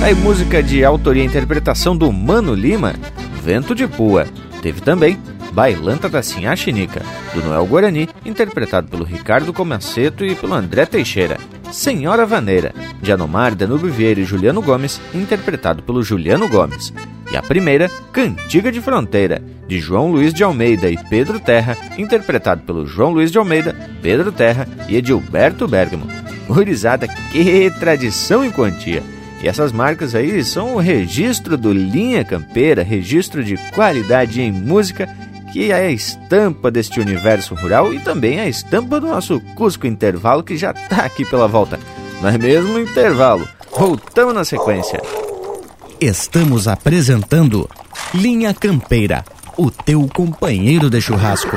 Aí música de autoria e interpretação do Mano Lima, Vento de Pua. Teve também Bailanta da Sinhá Chinica, do Noel Guarani, interpretado pelo Ricardo Comaceto e pelo André Teixeira. Senhora Vaneira, de Anomar, Danube Vieira e Juliano Gomes, interpretado pelo Juliano Gomes. E a primeira, Cantiga de Fronteira, de João Luiz de Almeida e Pedro Terra, interpretado pelo João Luiz de Almeida, Pedro Terra e Edilberto Bergamo. Gurizada, que tradição em quantia! E essas marcas aí são o registro do Linha Campeira, registro de qualidade em música, que é a estampa deste universo rural e também a estampa do nosso Cusco Intervalo, que já está aqui pela volta. Não é mesmo intervalo? Voltamos na sequência. Estamos apresentando Linha Campeira, o teu companheiro de churrasco.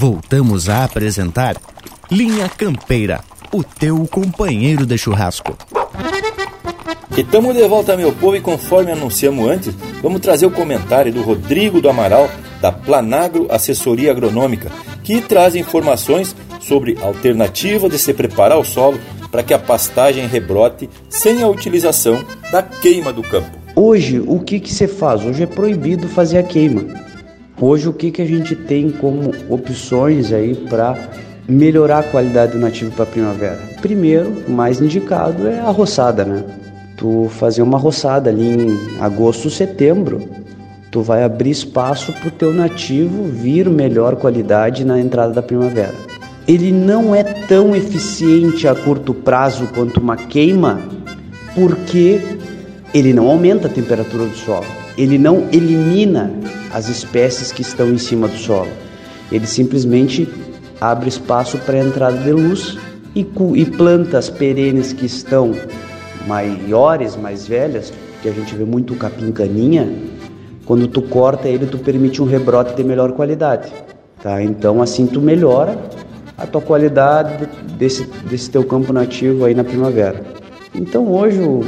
Voltamos a apresentar Linha Campeira, o teu companheiro de churrasco. E estamos de volta, meu povo, e conforme anunciamos antes, vamos trazer o comentário do Rodrigo do Amaral, da Planagro Assessoria Agronômica, que traz informações sobre alternativa de se preparar o solo para que a pastagem rebrote sem a utilização da queima do campo. Hoje, o que, que se faz? Hoje é proibido fazer a queima. Hoje o que, que a gente tem como opções aí para melhorar a qualidade do nativo para primavera? Primeiro, mais indicado é a roçada, né? Tu fazer uma roçada ali em agosto, setembro, tu vai abrir espaço para o teu nativo vir melhor qualidade na entrada da primavera. Ele não é tão eficiente a curto prazo quanto uma queima, porque ele não aumenta a temperatura do solo, ele não elimina as espécies que estão em cima do solo. Ele simplesmente abre espaço para a entrada de luz e, e plantas perenes que estão maiores, mais velhas, que a gente vê muito capim caninha, quando tu corta ele, tu permite um rebrote de melhor qualidade, tá? Então assim tu melhora a tua qualidade desse, desse teu campo nativo aí na primavera. Então hoje o,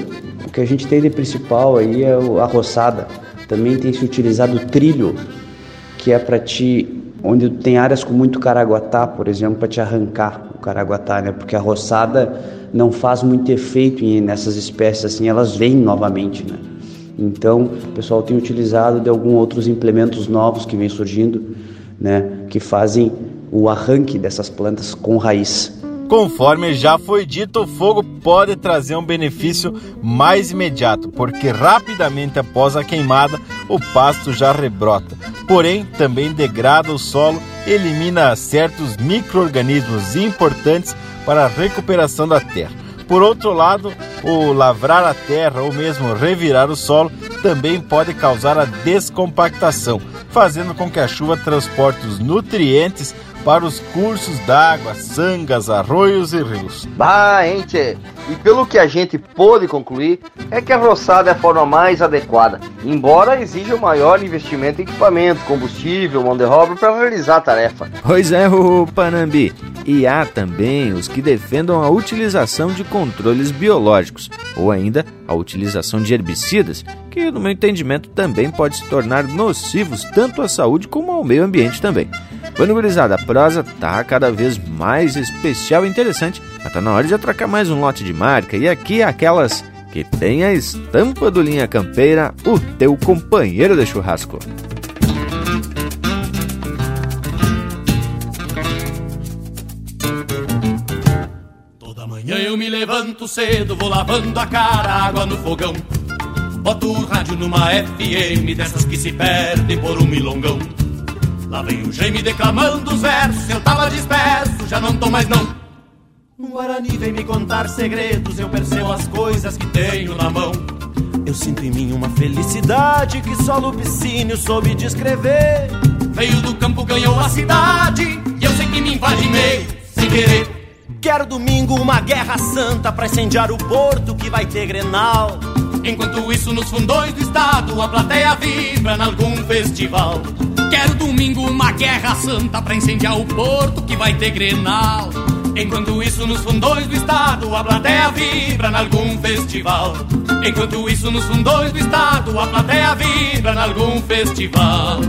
o que a gente tem de principal aí é a roçada. Também tem se utilizado o trilho, que é para te onde tem áreas com muito caraguatá, por exemplo, para te arrancar o caraguatá, né? Porque a roçada não faz muito efeito nessas espécies assim, elas vêm novamente, né? Então, o pessoal tem utilizado de alguns outros implementos novos que vêm surgindo, né, que fazem o arranque dessas plantas com raiz. Conforme já foi dito, o fogo pode trazer um benefício mais imediato, porque rapidamente após a queimada o pasto já rebrota. Porém, também degrada o solo, elimina certos micro-organismos importantes para a recuperação da terra. Por outro lado, o lavrar a terra ou mesmo revirar o solo também pode causar a descompactação, fazendo com que a chuva transporte os nutrientes para os cursos d'água, sangas, arroios e rios. Bah, hein, tchê? E pelo que a gente pôde concluir, é que a roçada é a forma mais adequada, embora exija um maior investimento em equipamento, combustível, mão de obra para realizar a tarefa. Pois é, o Panambi. E há também os que defendam a utilização de controles biológicos, ou ainda a utilização de herbicidas, que, no meu entendimento, também pode se tornar nocivos tanto à saúde como ao meio ambiente também. Bueno, gurizada, a prosa tá cada vez mais especial e interessante, mas tá na hora de atracar mais um lote de marca. E aqui aquelas que tem a estampa do Linha Campeira, o teu companheiro de churrasco. Toda manhã eu me levanto cedo, vou lavando a cara, água no fogão. Boto o rádio numa FM, dessas que se perdem por um milongão. Lá vem o Jaime declamando os versos, eu tava disperso, já não tô mais não. Um Guarani vem me contar segredos, eu percebo as coisas que tenho na mão. Eu sinto em mim uma felicidade que só Lupicínio soube descrever. Veio do campo, ganhou a cidade, e eu sei que me invaginei, sem querer. Quero domingo uma guerra santa pra incendiar o porto que vai ter Grenal. Enquanto isso, nos fundões do estado, a plateia vibra em algum festival. Quero domingo uma guerra santa pra incendiar o porto que vai ter Grenal. Enquanto isso, nos fundões do estado, a plateia vibra em algum festival. Enquanto isso, nos fundões do estado, a plateia vibra em algum festival.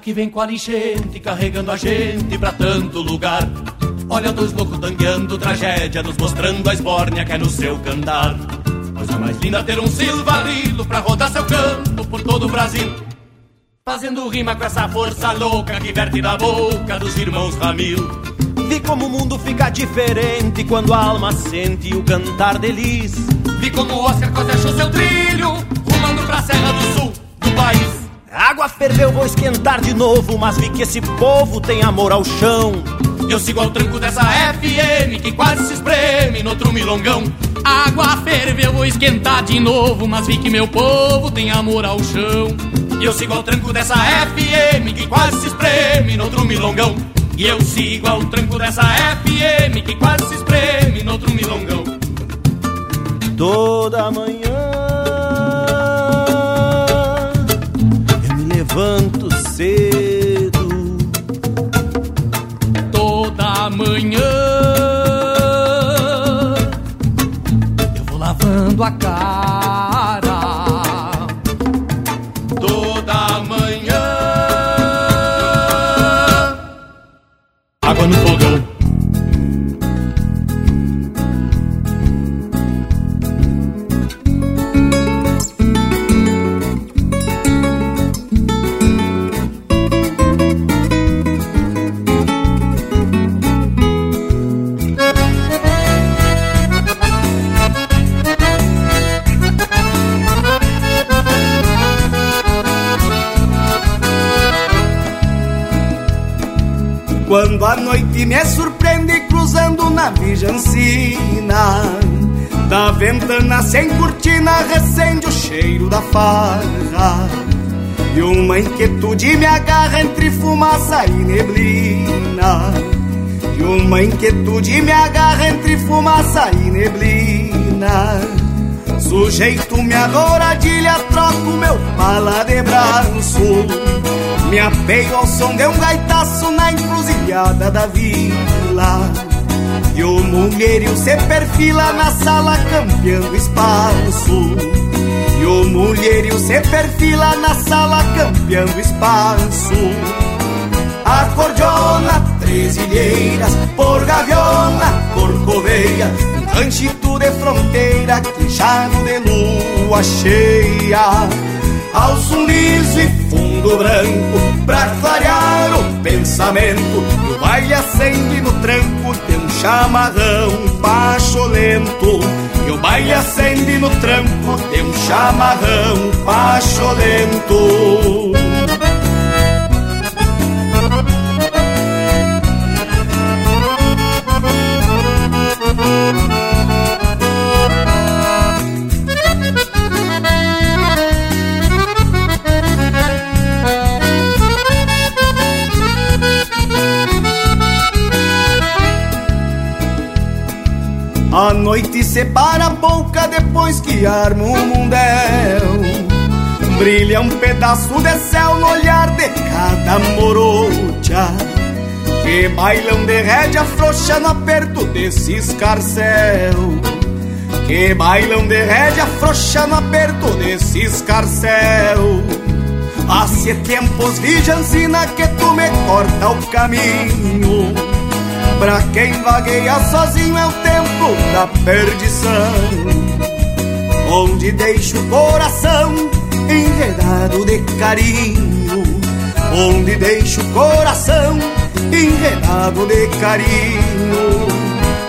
Que vem com a enchente, carregando a gente pra tanto lugar. Olha dois loucos tangueando tragédia, nos mostrando a esbórnia que é no seu cantar. Coisa mais linda ter um silvarilo pra rodar seu campo por todo o Brasil. Fazendo rima com essa força louca que verte da boca dos irmãos Ramil. Vi como o mundo fica diferente quando a alma sente o cantar deles. Vi como o Oscar achou seu trilho, rumando pra Serra do Sul do país. A água ferveu, vou esquentar de novo, mas vi que esse povo tem amor ao chão. Eu sigo ao tranco dessa FM que quase se espreme no outro milongão. A água ferveu, vou esquentar de novo, mas vi que meu povo tem amor ao chão. Eu sigo ao tranco dessa FM que quase se espreme no outro milongão. E eu sigo ao tranco dessa FM que quase se espreme no outro milongão. Toda manhã levanto cedo toda manhã. Eu vou lavando a cara Quando a noite me surpreende cruzando na Vijancina Da ventana sem cortina recende o cheiro da farra E uma inquietude me agarra entre fumaça e neblina E uma inquietude me agarra entre fumaça e neblina Sujeito minha douradilha, troco meu pala de braço. Me apego ao som de um gaitaço na encruzilhada da vila. E o mulherio se perfila na sala campeando espaço. E o mulherio se perfila na sala campeando espaço. Acordeona, três ilheiras, por gaviona, um ranchito de fronteira, queixado de lua cheia. Alço liso e fundo branco, pra clarear o pensamento, e o baile acende no tranco de um chamarrão pacholento. E o baile acende no tranco de um chamarrão pacholento. A noite separa a boca depois que armo o mundel Brilha um pedaço de céu no olhar de cada morocha. Que bailam de rédea frouxa no aperto desse escarcel Que bailam de rédea frouxa no aperto desse escarcel Há tempos vi que tu me corta o caminho Pra quem vagueia sozinho é o tempo da perdição. Onde deixo o coração enredado de carinho. Onde deixo o coração enredado de carinho.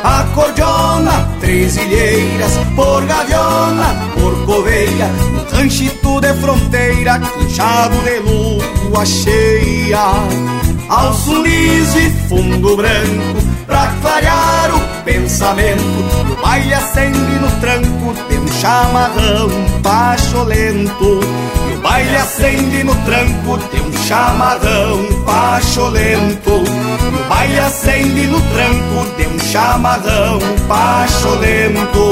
Acordeona, três ilheiras, por gaviona, por coveia Um ranchito de fronteira, quinchado de lua cheia Alço liso e fundo branco Pra clarear o pensamento E o baile acende no tranco De um chamarrão pacholento. E o baile acende no tranco De um chamarrão pacholento. E o baile acende no tranco De um chamarrão pacholento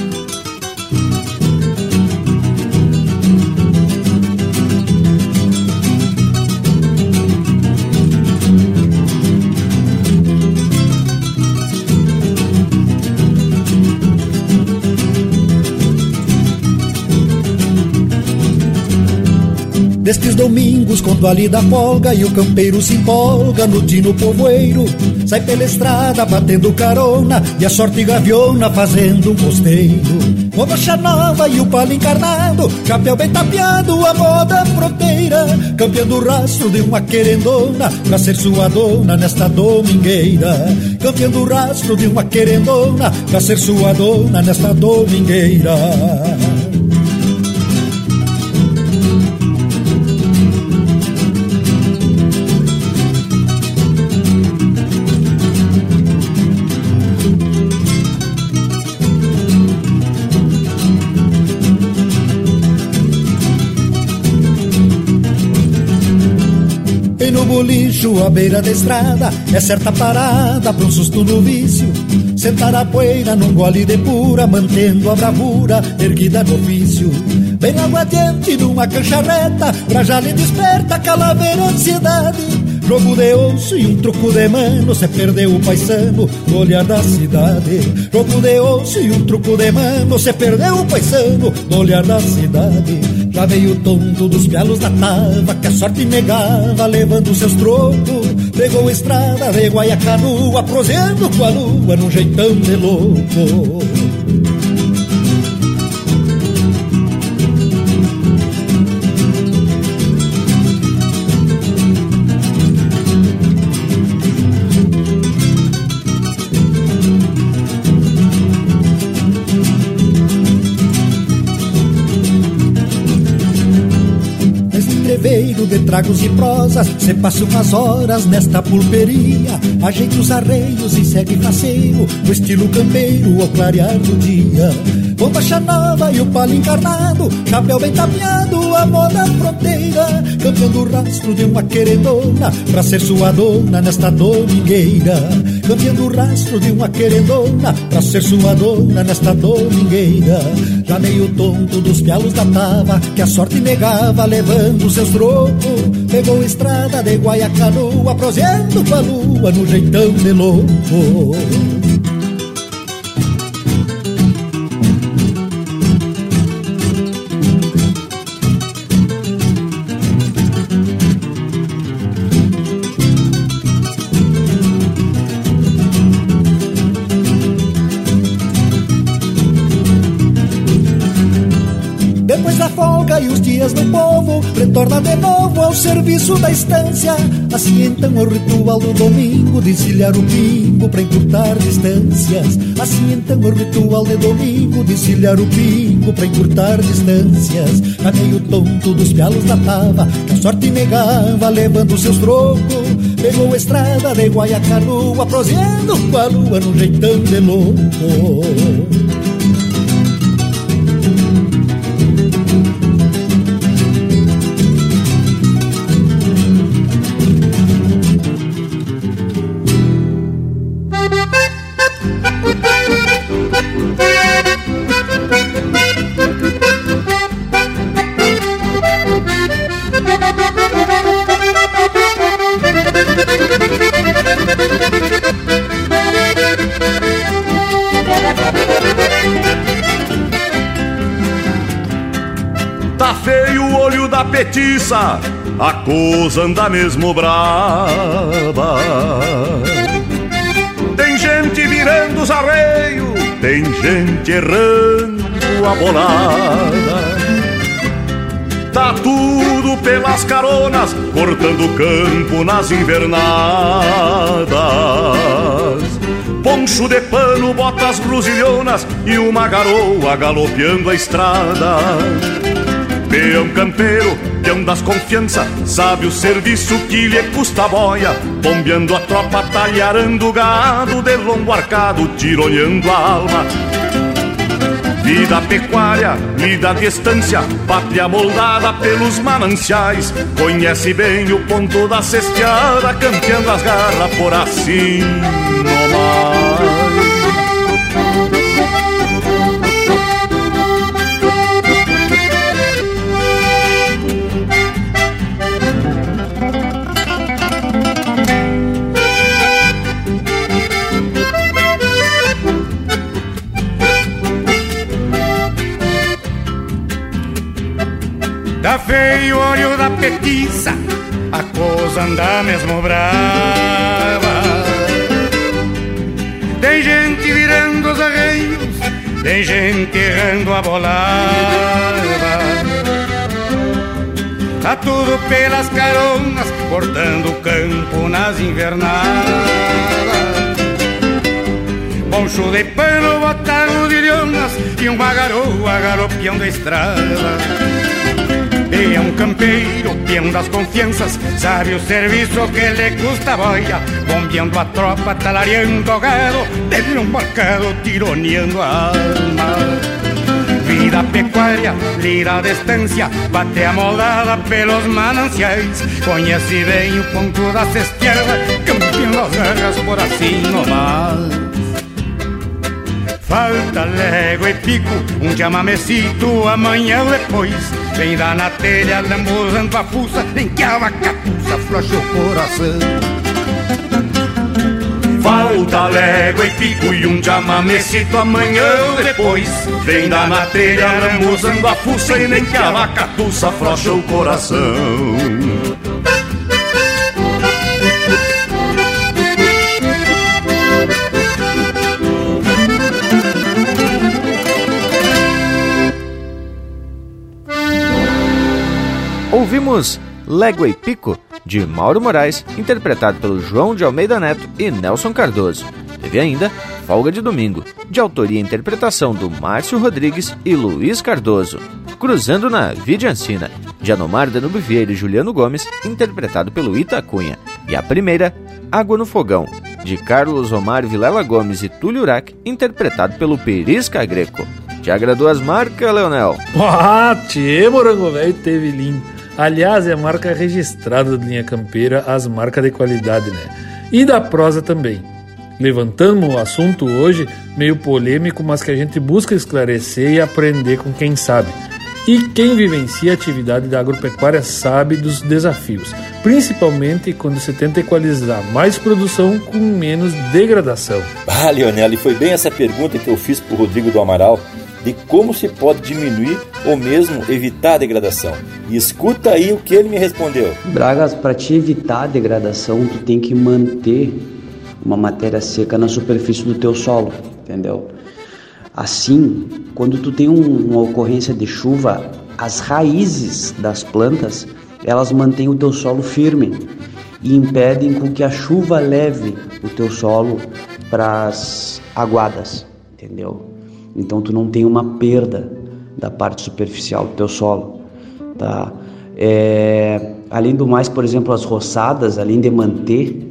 Destes domingos, quando ali da folga e o campeiro se empolga no tino povoeiro, sai pela estrada batendo carona e a sorte gaviona fazendo um costeiro. Bocha nova e o palo encarnado, chapéu bem tapeado, a moda fronteira, campeando o rastro de uma querendona pra ser sua dona nesta domingueira. Campeando o rastro de uma querendona pra ser sua dona nesta domingueira. Bolicho à beira da estrada. É certa parada pra um susto no vício. Sentar a poeira num gole de pura Mantendo a bravura erguida no ofício. Bem logo adiante numa cancha reta Pra já lhe desperta calaveira ansiedade Jogo de osso e um truco de mano Cê perdeu o paisano no olhar da cidade. Jogo de osso e um truco de mano Cê perdeu o paisano no olhar da cidade Já veio tonto dos pialos da tava Que a sorte negava levando seus trocos. Pegou estrada de Guaiacanu Proseando com a lua num jeitão de louco de tragos e prosas, se passa umas horas nesta pulperia. Ajeita os arreios e segue passeio, no estilo campeiro ao clarear do dia. Bombacha nova e o palo encarnado, chapéu bem tapeado, a moda fronteira. Campeando o rastro de uma querendona, pra ser sua dona nesta domingueira. Campeando o rastro de uma querendona, pra ser sua dona nesta domingueira. Já meio tonto dos pialos da tava, que a sorte negava, levando seus trocos. Pegou estrada de Guaiacanoa, prosendo com a lua no jeitão de louco. Retorna de novo ao serviço da estância. Assim então é o ritual do domingo de o pingo para encurtar distâncias. Assim então é o ritual de domingo de o pingo para encurtar distâncias. Meio tonto dos pialos da tava, que a sorte negava levando seus trocos. Pegou estrada de Guaiacanoa, prosendo com a lua no jeitão de louco. Petiça, a coisa anda mesmo brava. Tem gente virando os arreios, tem gente errando a bolada. Tá tudo pelas caronas, cortando o campo nas invernadas. Poncho de pano, botas brusilhonas e uma garoa galopeando a estrada. Peão campeiro, peão das confiança, sabe o serviço que lhe custa a boia, bombeando a tropa, talharando o gado, de lombo arcado, tironeando a alma. Vida pecuária, lida à distância, pátria moldada pelos mananciais, conhece bem o ponto da cesteada, campeando as garras por assim. Tá feio o olho da petiça, a coisa anda mesmo brava. Tem gente virando os arreios, tem gente errando a bolada. Tá tudo pelas caronas, cortando o campo nas invernadas. Poncho de pano, botado de lhonas e uma garoa galopeando a estrada. É um campeiro, peão das confianças, sabe o serviço que lhe custa a bombeando a tropa, talareando o gado, dentro um marcado, tironeando a alma. Vida pecuária, lira a distância, bate a moldada pelos mananciais, conhece bem o ponto da cesteada, campeando as garras por assim nomás. Falta légua e pico, um chamamecito amanhã depois. Vem dar na telha, lambuzando a fuça, nem que a vacapuça floche o coração. Falta légua e pico e um chamamecito amanhã ou depois. Vem dar na telha, lambuzando a fuça e nem que a vacapuça floche o coração. Ouvimos Légua e Pico, de Mauro Moraes, interpretado pelo João de Almeida Neto e Nelson Cardoso. Teve ainda Folga de Domingo, de autoria e interpretação do Márcio Rodrigues e Luiz Cardoso. Cruzando na Vidiancina, de Anomar Danube Vieira e Juliano Gomes, interpretado pelo Ita Cunha. E a primeira, Água no Fogão, de Carlos Omar Vilela Gomes e Túlio Urac, interpretado pelo Perisca Greco. Te agradou as marcas, Leonel? Ah, tchê, morango velho, teve lindo. Aliás, é a marca registrada da linha campeira, as marcas de qualidade, né? E da prosa também. Levantamos o assunto hoje, meio polêmico, mas que a gente busca esclarecer e aprender com quem sabe. E quem vivencia a atividade da agropecuária sabe dos desafios, principalmente quando se tenta equalizar mais produção com menos degradação. Ah, Leonel, e foi bem essa pergunta que eu fiz para o Rodrigo do Amaral, de como se pode diminuir ou mesmo evitar a degradação. E escuta aí o que ele me respondeu. Bragas, para te evitar a degradação, tu tem que manter uma matéria seca na superfície do teu solo, entendeu? Assim, quando tu tem um, uma ocorrência de chuva, as raízes das plantas elas mantêm o teu solo firme e impedem com que a chuva leve o teu solo para as aguadas, entendeu? Então tu não tem uma perda da parte superficial do teu solo, tá? É, além do mais, por exemplo, as roçadas, além de manter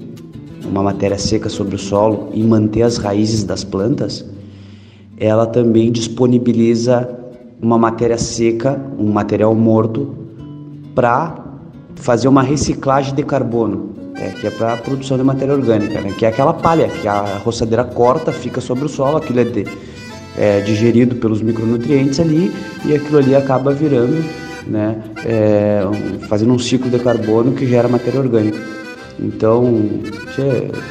uma matéria seca sobre o solo e manter as raízes das plantas, ela também disponibiliza uma matéria seca, um material morto, para fazer uma reciclagem de carbono, é, que é para a produção de matéria orgânica, né? que é aquela palha que a roçadeira corta, fica sobre o solo, aquilo é, de, é digerido pelos micronutrientes ali e aquilo ali acaba virando, né, é, fazendo um ciclo de carbono que gera matéria orgânica. Então,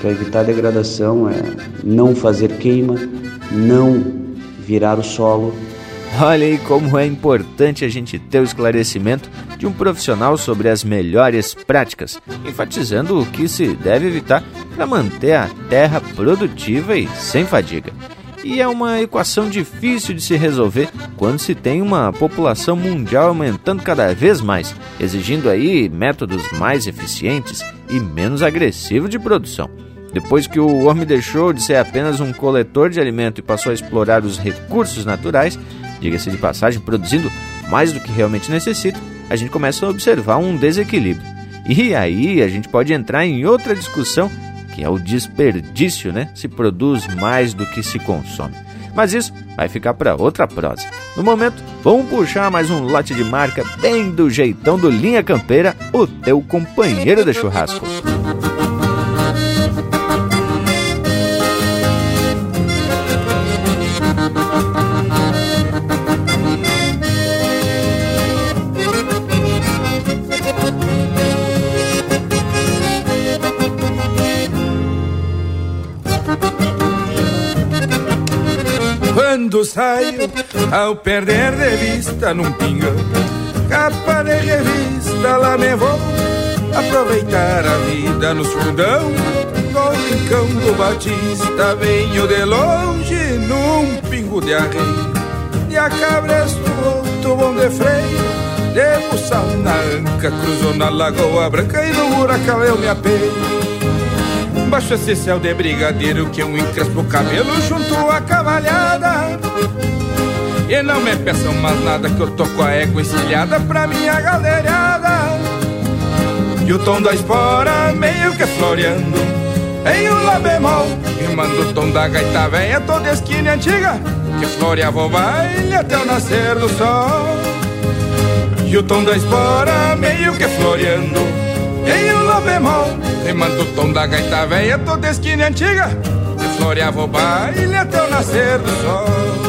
para evitar a degradação, é não fazer queima, não virar o solo. Olha aí como é importante a gente ter o esclarecimento de um profissional sobre as melhores práticas, enfatizando o que se deve evitar para manter a terra produtiva e sem fadiga. E é uma equação difícil de se resolver quando se tem uma população mundial aumentando cada vez mais, exigindo aí métodos mais eficientes e menos agressivos de produção. Depois que o homem deixou de ser apenas um coletor de alimento e passou a explorar os recursos naturais, diga-se de passagem, produzindo mais do que realmente necessita, a gente começa a observar um desequilíbrio. E aí a gente pode entrar em outra discussão, que é o desperdício, né? Se produz mais do que se consome. Mas isso vai ficar para outra prosa. No momento, vamos puxar mais um lote de marca bem do jeitão do Linha Campeira, o teu companheiro de churrasco. Quando saio ao perder de vista num pingão. Capa de revista, lá me vou aproveitar a vida nos fundão. No rincão do Batista, venho de longe num pingo de arreio. E a cabresto outro bom de freio, de buçal na anca, cruzou na Lagoa Branca e no buracão eu me apeio. Baixo esse céu de brigadeiro que eu encrespo o cabelo junto à cavalhada. E não me peçam mais nada que eu tô com a égua encilhada pra minha galerada E o tom da espora meio que floreando Em um lá bemol. Rimando o tom da gaita velha toda esquina antiga Que floreava o baile até o nascer do sol. E o tom da espora meio que floreando Em um lá bemol Remando o tom da gaita velha toda esquina antiga Que floreava o baile até o nascer do sol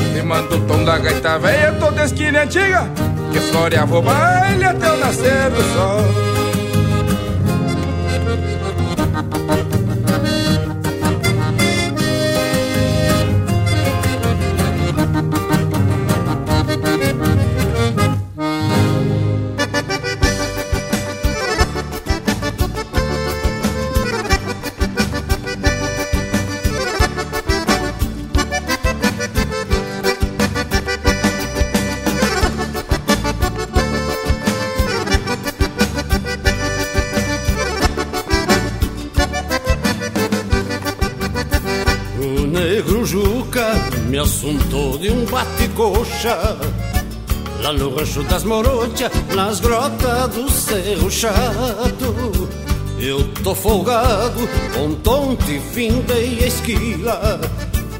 Rimando o tom da gaita velha toda esquina antiga Que floreava o baile até o nascer do sol Lá no rancho das Morontias, nas grotas do Cerro Chato Eu tô folgado, com tonte findei a esquila.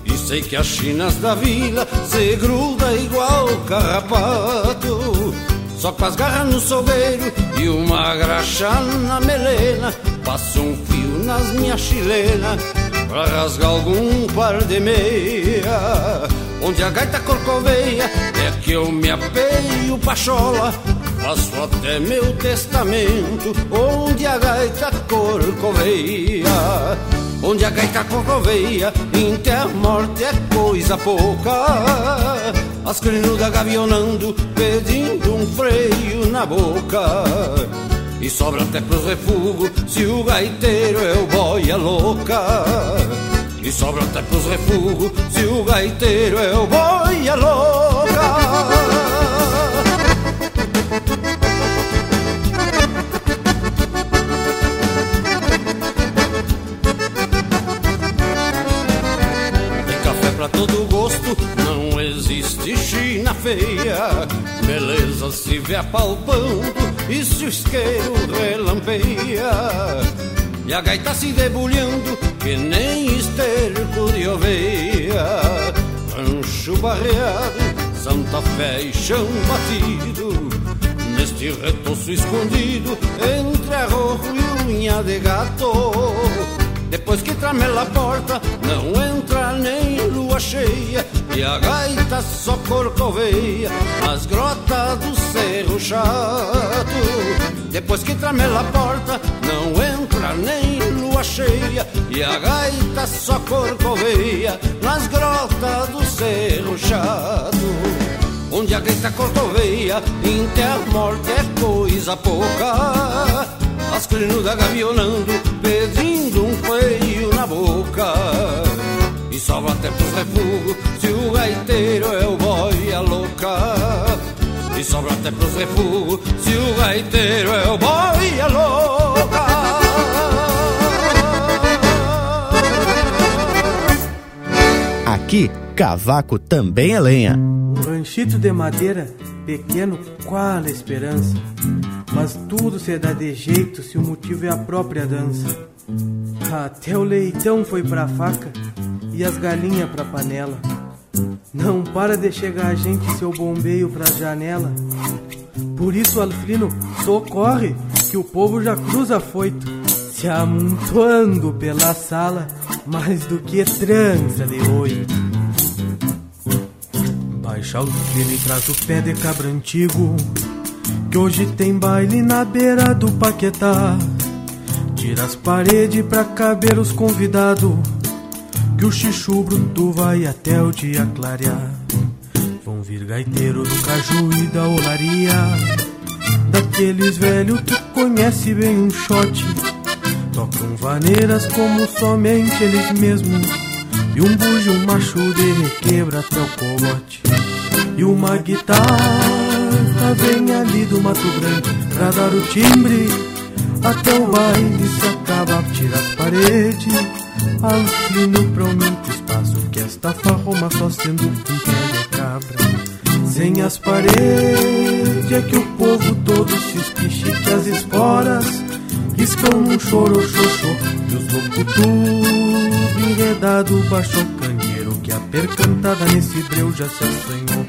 E sei que as chinas da vila se gruda igual carrapato Só com as garras no sogueiro e uma graxa na melena. Passo um fio nas minhas chilenas Pra rasgar algum par de meia Onde a gaita corcoveia É que eu me apeio pachola Faço até meu testamento Onde a gaita corcoveia. Onde a gaita corcoveia Inter morte é coisa pouca. As crinudas gavionando Pedindo um freio na boca. E sobra até pros refugos se o gaiteiro é o boia louca. E sobra até pros refugos se o gaiteiro é o boia louca. pra todo gosto, não existe China feia. Beleza se vê apalpando e se o isqueiro relampeia E a gaita se debulhando que nem esterco de oveia Rancho barreado, Santa Fé e chão batido Neste retoço escondido entre arrojo e unha de gato. Depois que tramela a porta, não entra nem lua cheia E a gaita só corcoveia nas grotas do Cerro Chato. Depois que tramela a porta, não entra nem lua cheia E a gaita só corcoveia nas grotas do Cerro Chato Onde a gaita corcoveia, inter morte é coisa pouca as crinudas gavionando, pedindo um feio na boca. E sobra até pros refugos, se o gaiteiro é o boia louca. E sobra até pros refugos, se o gaiteiro é o boia louca. Aqui, cavaco também é lenha. Um ranchito de madeira, pequeno, qual a esperança? Mas tudo se dá de jeito se o motivo é a própria dança. Até o leitão foi pra faca e as galinhas pra panela. Não para de chegar a gente, seu bombeio pra janela. Por isso, Alfrino, socorre, que o povo já cruza foito, se amontoando pela sala, mais do que trança de oito. Baixa o fino e traz o pé de cabra antigo que hoje tem baile na beira do Paquetá. Tira as paredes pra caber os convidados, que o chichu bruto vai até o dia clarear. Vão vir gaiteiro do caju e da olaria, daqueles velhos que conhece bem um shot. Tocam vaneiras como somente eles mesmos, e um bujo um macho de requebra até o colote. E uma guitarra vem ali do Mato Grande pra dar o timbre. Até o baile se acaba, tira as paredes. Alfino pra aumenta espaço que esta farroma só sendo um pé de cabra. Sem as paredes é que o povo todo se espiche que as esporas riscam num choro xoxô E os tudo enredado baixo canheiro Que a percantada nesse breu já se assanhou.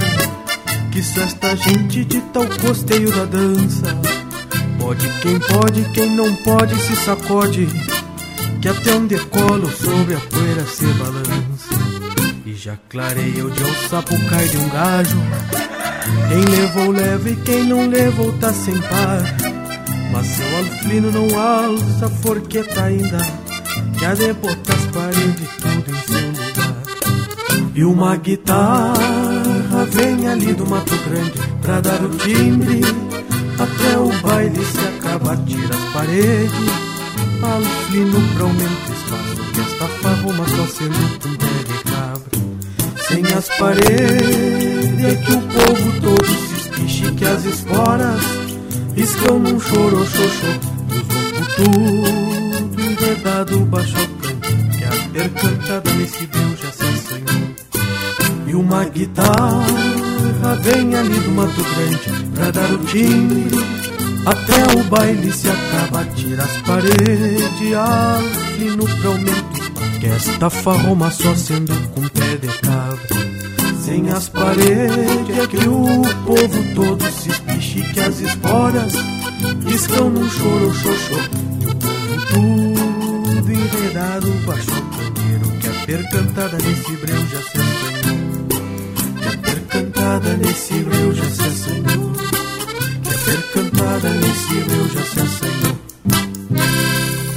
Que esta gente de tal costeio da dança. Pode quem pode, quem não pode se sacode Que até um decolo sobre a poeira se balança. E já clareia o dia o sapo cai de um gajo. Quem levou leva e quem não levou tá sem par. Mas seu alflino não alça a forqueta ainda Que a de as paredes tudo em seu lugar. E uma guitarra vem ali do Mato Grande pra dar o timbre. Até o baile se acaba, tira as paredes. Alfino pra aumento espaço, que esta farruma só com pé de cabra. Sem as paredes é que o povo todo se espiche, que as esporas riscam num choro xoxô. E os loucos tudo enredado baixo que a percantada nesse breu já se. E uma guitarra vem ali do Mato Grande pra dar o timbre Até o baile se acaba, tira as paredes Alfino pra aumento Que esta farroma só sendo com pé de cabra. Sem as paredes é que o povo todo se espiche Que as esporas riscam num choro xoxô. E o povo tudo enredado baixo o Que a percantada nesse breu já se cantada nesse rio já se assanhou. Quer ser cantada nesse rio já se assanhou.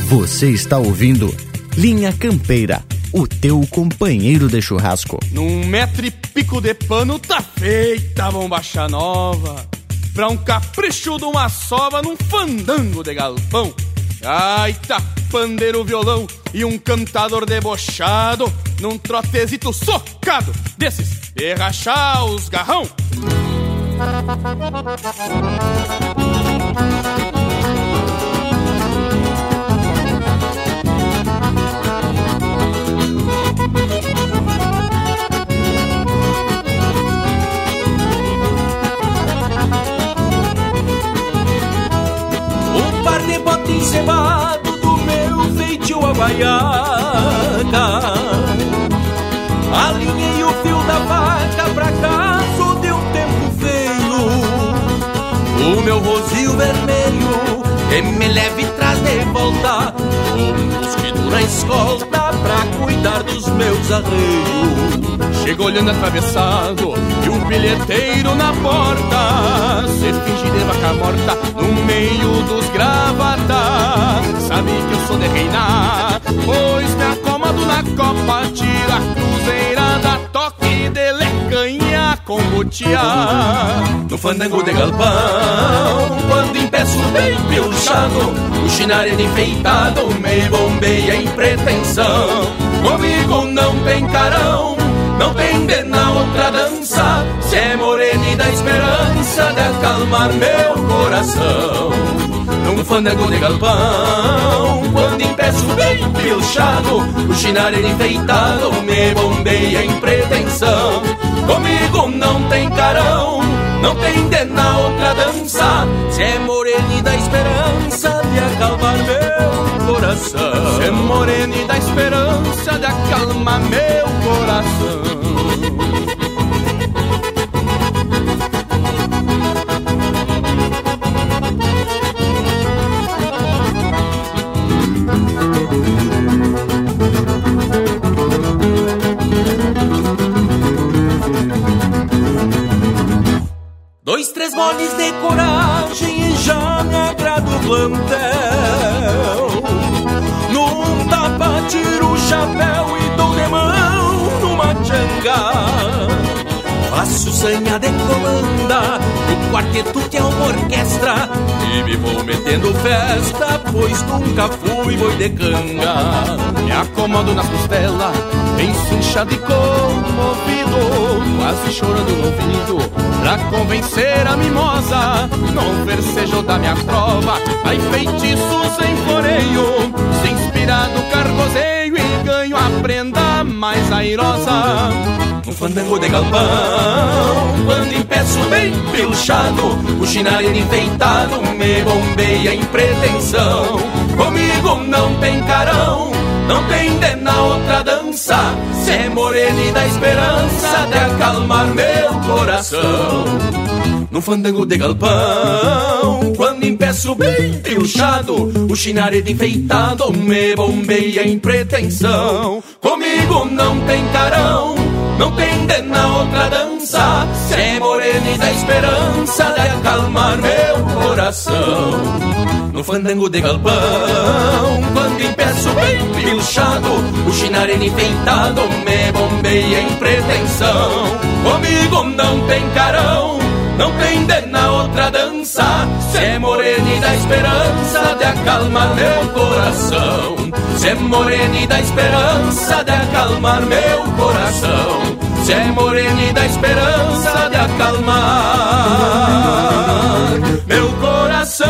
Você está ouvindo Linha Campeira, o teu companheiro de churrasco. Num metro e pico de pano tá feita a bombacha nova. Pra um capricho de uma sova num fandango de galpão. Gaita, pandeiro, violão e um cantador debochado num trotezito socado desses de rachar os garrão. Um par de do meu havaiana Alinhei o fio da vaca pra caso de um tempo feio. O meu rosil vermelho que me leve traz de volta Um mosquito na escolta pra cuidar dos meus arreios. Chego olhando atravessado e um bilheteiro na porta. Se finge de vaca morta no meio dos gravatas. Sabe que eu sou de reinar, pois me acomodo na copa Tira a cruzeirada, toque de lecanha com botear No fandango de galpão, quando impeço bem pilchado O chinaré enfeitado me bombeia em pretensão. Comigo não tem carão não tem de na outra dança Se é morena dá esperança De acalmar meu coração Num fandango de galpão Quando impeço bem pilchado O chinaré enfeitado Me bombeia em pretensão. Comigo não tem carão Não tem de na outra dança Se é morena e dá esperança De acalmar meu coração. Se é morena e dá esperança De acalmar meu coração Dois, três moles de coragem e já me agrada plantel Num tapa tiro o chapéu e dou de mão numa tchanga faço sanha de comanda O quarteto que é uma orquestra E me vou metendo festa Pois nunca fui boi de canga Me acomodo nas costelas Encinchado e comovido Quase chorando no ouvido Pra convencer a mimosa No versejo da minha trova Vai feitiços em floreio Se no cargozeiro E ganho a prenda mais airosa. Um fandango de galpão Quando empeço bem pilchado O chinareiro enfeitado Me bombeia em pretensão. Comigo não tem carão não tem de na outra dança é morena e dá esperança De acalmar meu coração. Num fandango de galpão Quando empeço bem pilchado O chinaredo enfeitado Me bombeia em pretensão. Comigo não tem carão não tem de na outra dança Se é morena e dá esperança De acalmar meu coração. No fandango de galpão Quando empeço bem pilchado O chinarene enfeitado Me bombeia em pretensão. Comigo não tem carão não tem na outra dança Se é morena e dá esperança De acalmar meu coração. Se é morena e dá esperança De acalmar meu coração Se é morena e dá esperança De acalmar meu coração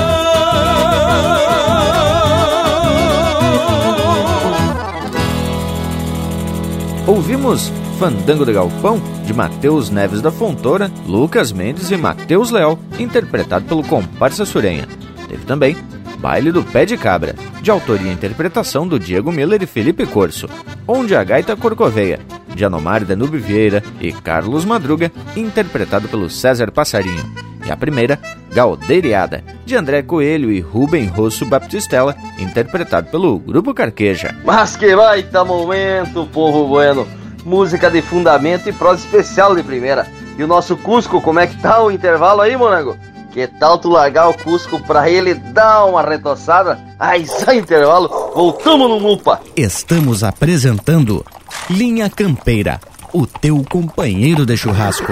Ouvimos Fandango de Galpão, de Matheus Neves da Fontoura, Lucas Mendes e Matheus Leal, interpretado pelo Comparsa Surenha. Teve também Baile do Pé de Cabra, de autoria e interpretação do Diego Miller e Felipe Corso, onde a gaita corcoveia, de Anomar Danube Vieira e Carlos Madruga, interpretado pelo César Passarinho. E a primeira, Galdeiriada, de André Coelho e Rubem Rosso Baptistella, interpretado pelo Grupo Carqueja. Mas que baita momento, povo bueno! música de fundamento e prosa especial de primeira. E o nosso Cusco, como é que tá o intervalo aí, Monango? Que tal tu largar o Cusco pra ele dar uma retoçada? Ai, só intervalo, voltamos no Mupa! Estamos apresentando Linha Campeira, o teu companheiro de churrasco.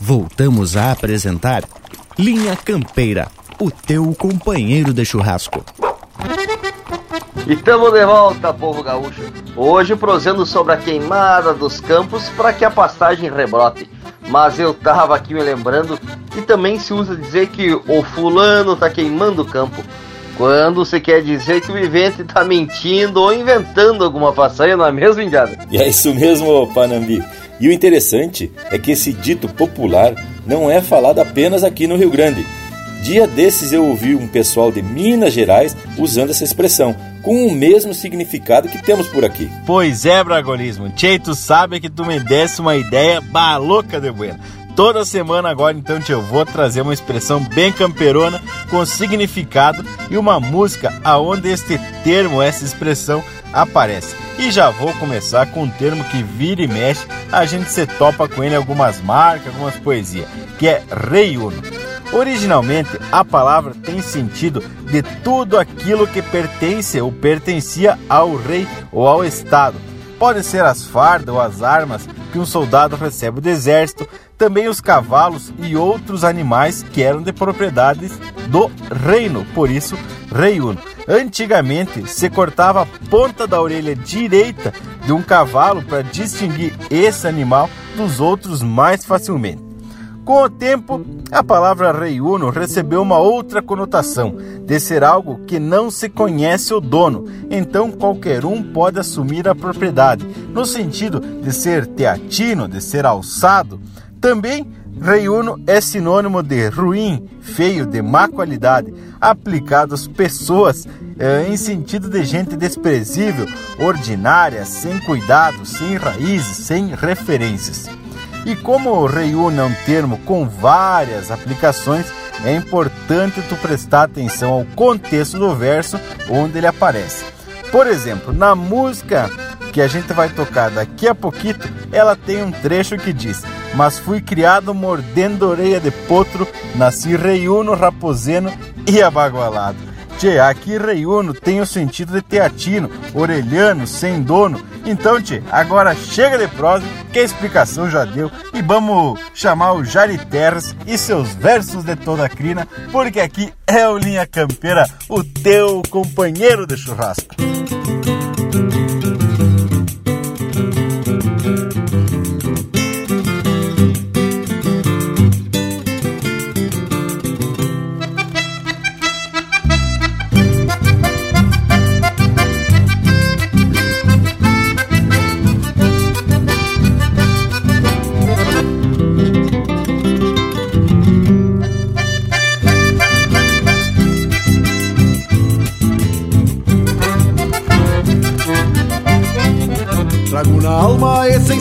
Voltamos a apresentar Linha Campeira, o teu companheiro de churrasco. E estamos de volta, povo gaúcho. Hoje prosendo sobre a queimada dos campos para que a pastagem rebrote. Mas eu tava aqui me lembrando que também se usa dizer que o fulano tá queimando o campo. Quando você quer dizer que o vivente tá mentindo ou inventando alguma façanha, não é mesmo, Indiada? E é isso mesmo, Panambi. E o interessante é que esse dito popular não é falado apenas aqui no Rio Grande. Dia desses eu ouvi um pessoal de Minas Gerais usando essa expressão, com o mesmo significado que temos por aqui. Pois é, Bragolismo. Tchê, tu sabe que tu me desse uma ideia balouca de buena. Toda semana agora, então, eu vou trazer uma expressão bem camperona, com significado e uma música aonde este termo, essa expressão, aparece. E já vou começar com um termo que vira e mexe, a gente se topa com ele algumas marcas, algumas poesias, que é reiuno. Originalmente, a palavra tem sentido de tudo aquilo que pertence ou pertencia ao rei ou ao Estado. Pode ser as fardas ou as armas que um soldado recebe do exército, também os cavalos e outros animais que eram de propriedades do reino, por isso, rei uno. Antigamente se cortava a ponta da orelha direita de um cavalo para distinguir esse animal dos outros mais facilmente. Com o tempo, a palavra rei uno recebeu uma outra conotação, de ser algo que não se conhece o dono, então qualquer um pode assumir a propriedade, no sentido de ser teatino, de ser alçado. Também Rei Uno é sinônimo de ruim, feio, de má qualidade, aplicado às pessoas é, em sentido de gente desprezível, ordinária, sem cuidado, sem raízes, sem referências. E como reúne é um termo com várias aplicações, é importante tu prestar atenção ao contexto do verso onde ele aparece. Por exemplo, na música que a gente vai tocar daqui a pouquinho, ela tem um trecho que diz: Mas fui criado mordendo orelha de potro, nasci reiuno, raposeno e abagualado. Tchê, aqui reiuno tem o sentido de teatino, orelhano, sem dono. Então, tchê, agora chega de prosa, que a explicação já deu, e vamos chamar o Jari Terres e seus versos de toda a crina, porque aqui é o Linha Campeira, o teu companheiro de churrasco.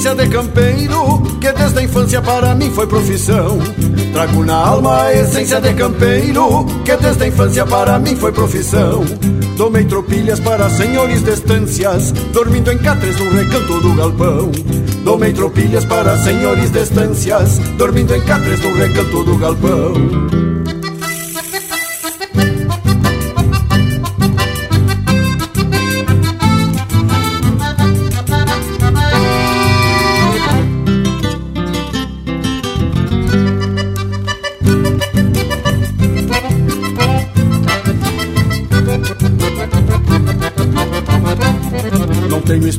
Essência de campeiro que desde a infância para mim foi profissão. Trago na alma a essência de campeiro que desde a infância para mim foi profissão. Tomei tropilhas para senhores de estâncias, dormindo em catres no recanto do galpão. Tomei tropilhas para senhores de estâncias, dormindo em catres no recanto do galpão.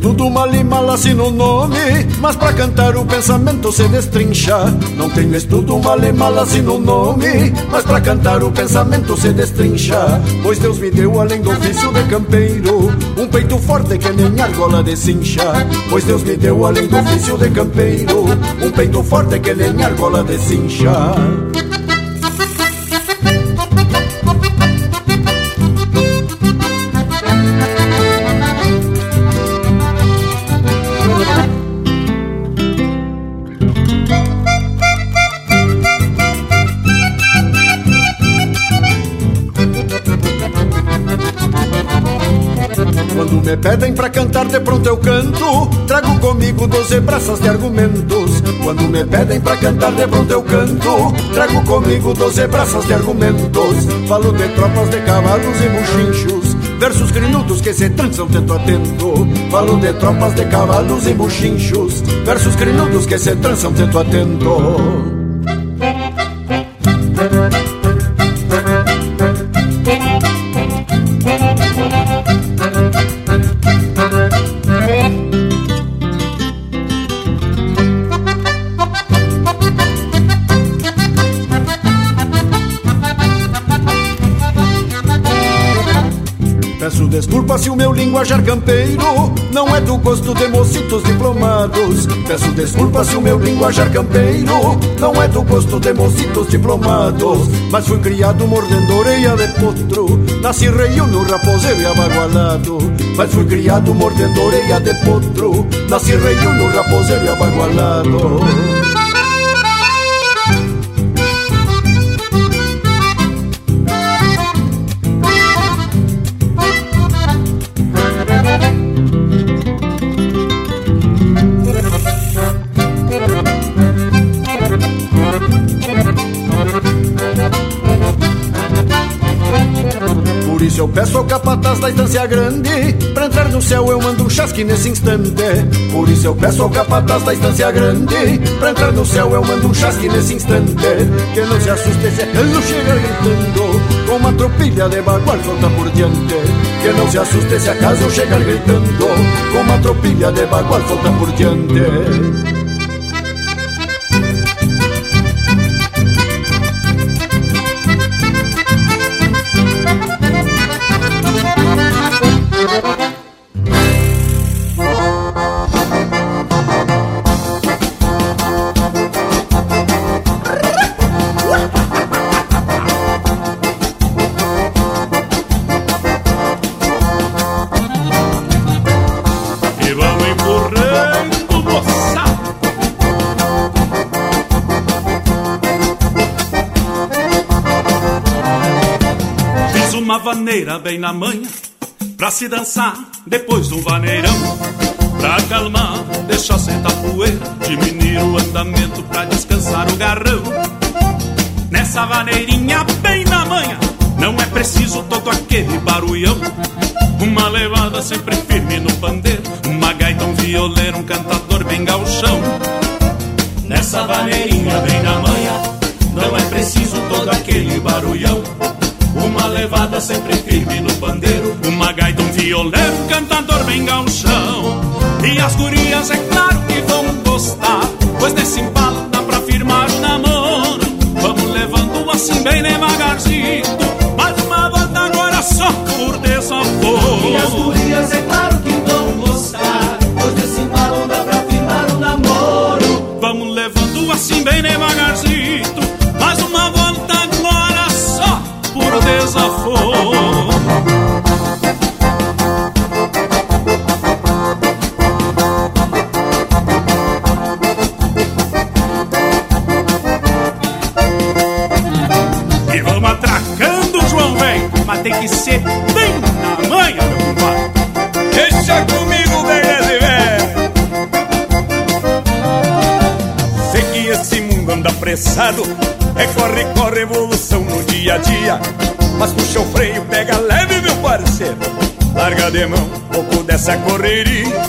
Tudo mal e mal assim no nome, mas pra cantar o pensamento se destrincha. Não tenho estudo mal e mal assim no nome, mas pra cantar o pensamento se destrincha. Pois Deus me deu além do ofício de campeiro, um peito forte que nem argola de cincha. Pois Deus me deu além do ofício de campeiro, um peito forte que nem argola de cincha. Pra cantar, de pronto eu canto. Trago comigo doze braças de argumentos. Quando me pedem pra cantar, de pronto eu canto. Trago comigo doze braças de argumentos. Falo de tropas de cavalos e buchinchos. Versos crinudos que se trançam tento a tento. Falo de tropas de cavalos e buchinchos. Versos crinudos que se trançam tento a. linguajar campeiro não é do gosto de mocitos diplomados. Peço desculpa se o meu linguajar campeiro não é do gosto de mocitos diplomados. Mas fui criado mordendo orelha de potro, nasci reio no raposeiro e abagualado. Mas fui criado mordendo orelha de potro, nasci reio no raposeiro e abagualado. Peço ao capataz da estância grande Pra entrar no céu eu mando um chasque nesse instante. Por isso eu peço ao capataz da estância grande Pra entrar no céu eu mando um chasque nesse instante. Que não se assuste se acaso chegar gritando Com uma tropilha de bagual solta por diante. Que não se assuste se acaso chegar gritando Com uma tropilha de bagual solta por diante vaneira bem na manhã, pra se dançar depois do vaneirão. Pra acalmar, deixar sentar poeira, diminuir o andamento pra descansar o garrão. Nessa vaneirinha bem na manhã, não é preciso todo aquele barulhão. Uma levada sempre firme no pandeiro, uma gaita, um violeiro, um cantador bem galchão. Nessa vaneirinha bem na manhã, não é preciso todo aquele barulhão. Uma levada sempre firme no pandeiro, uma gaita, um violeiro, um cantador bem galchão. E as gurias, é claro que vão gostar, pois nesse embalo dia a dia. Mas puxa o freio, pega leve, meu parceiro. Larga de mão, pouco dessa correria.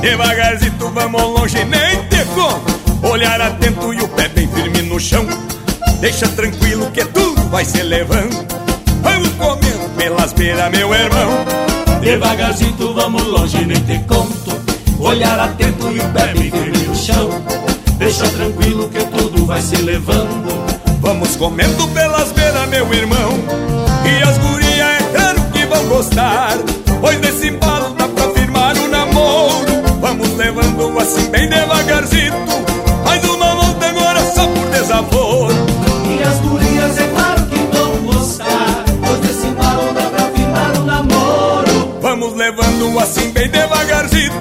Devagarzinho, vamos longe, nem te conto. Olhar atento e o pé bem firme no chão. Deixa tranquilo que tudo vai se levando. Vamos comendo pelas beiras, meu irmão. Devagarzinho vamos longe, nem te conto. Olhar atento e o pé bem firme no chão. Deixa tranquilo que tudo vai se levando. Vamos comendo pelas beiras, meu irmão. E as gurias é claro que vão gostar. Pois nesse embalo dá pra firmar o namoro. Vamos levando assim bem devagarzinho. Mais uma volta agora só por desaforo. E as gurias, é claro que vão gostar, pois nesse embalo dá pra firmar o namoro. Vamos levando assim bem devagarzinho.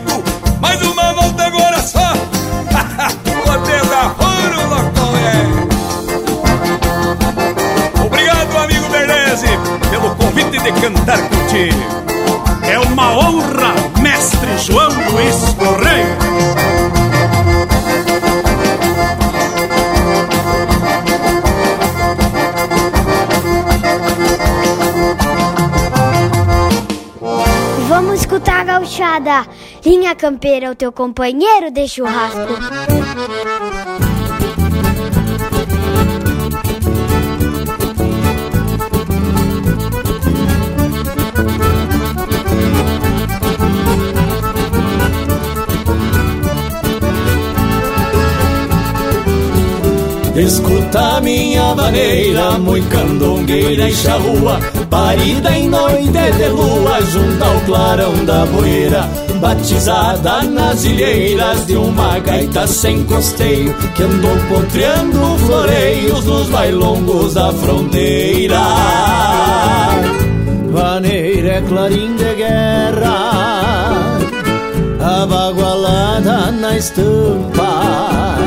Cantar contigo. É uma honra, mestre João Luiz Correia. Vamos escutar a gauchada. Linha Campeira o teu companheiro de churrasco. Escuta minha maneira, muito candongueira e charrua Parida em noite de lua, junto ao clarão da poeira Batizada nas ilheiras de uma gaita sem costeio Que andou potreando floreios nos bailongos da fronteira. Vaneira é clarim de guerra Abagualada na estampa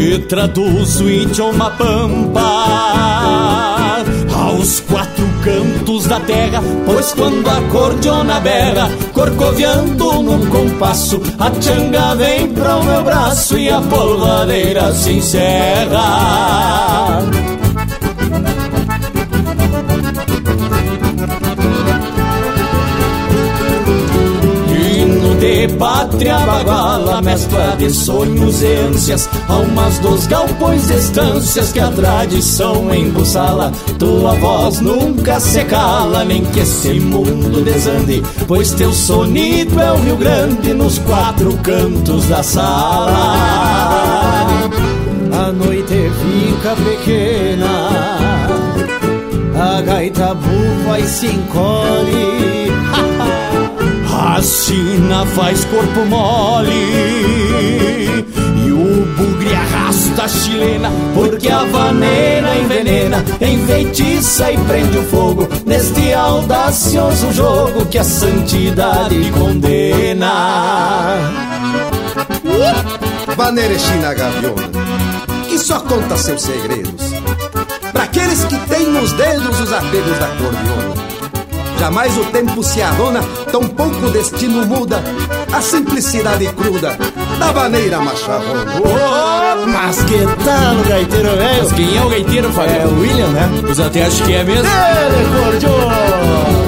que traduz o idioma pampa aos quatro cantos da terra, pois quando a cordiona berra, corcoviando num compasso, a changa vem para o meu braço e a polvadeira se encerra. De pátria baguala, mescla de sonhos e ânsias, almas dos galpões de estâncias que a tradição embussala. Tua voz nunca se cala, nem que esse mundo desande, pois teu sonido é o Rio Grande nos quatro cantos da sala. A noite fica pequena, a gaita bufa e se encolhe. A sina faz corpo mole E arrasta a chilena Porque a vaneira envenena Enfeitiça e prende o fogo. Neste audacioso jogo Que a santidade condena. Vaneira é China Gaviona Que só conta seus segredos. Pra daqueles que têm nos dedos os apegos da cordiona. Jamais o tempo se tão pouco o destino muda a simplicidade cruda da maneira macharrona. Oh, mas que tal o gaiteiro velho? Mas quem é o gaiteiro, Fábio? É o William, né? Os até acho que é mesmo. Ele, cordiona!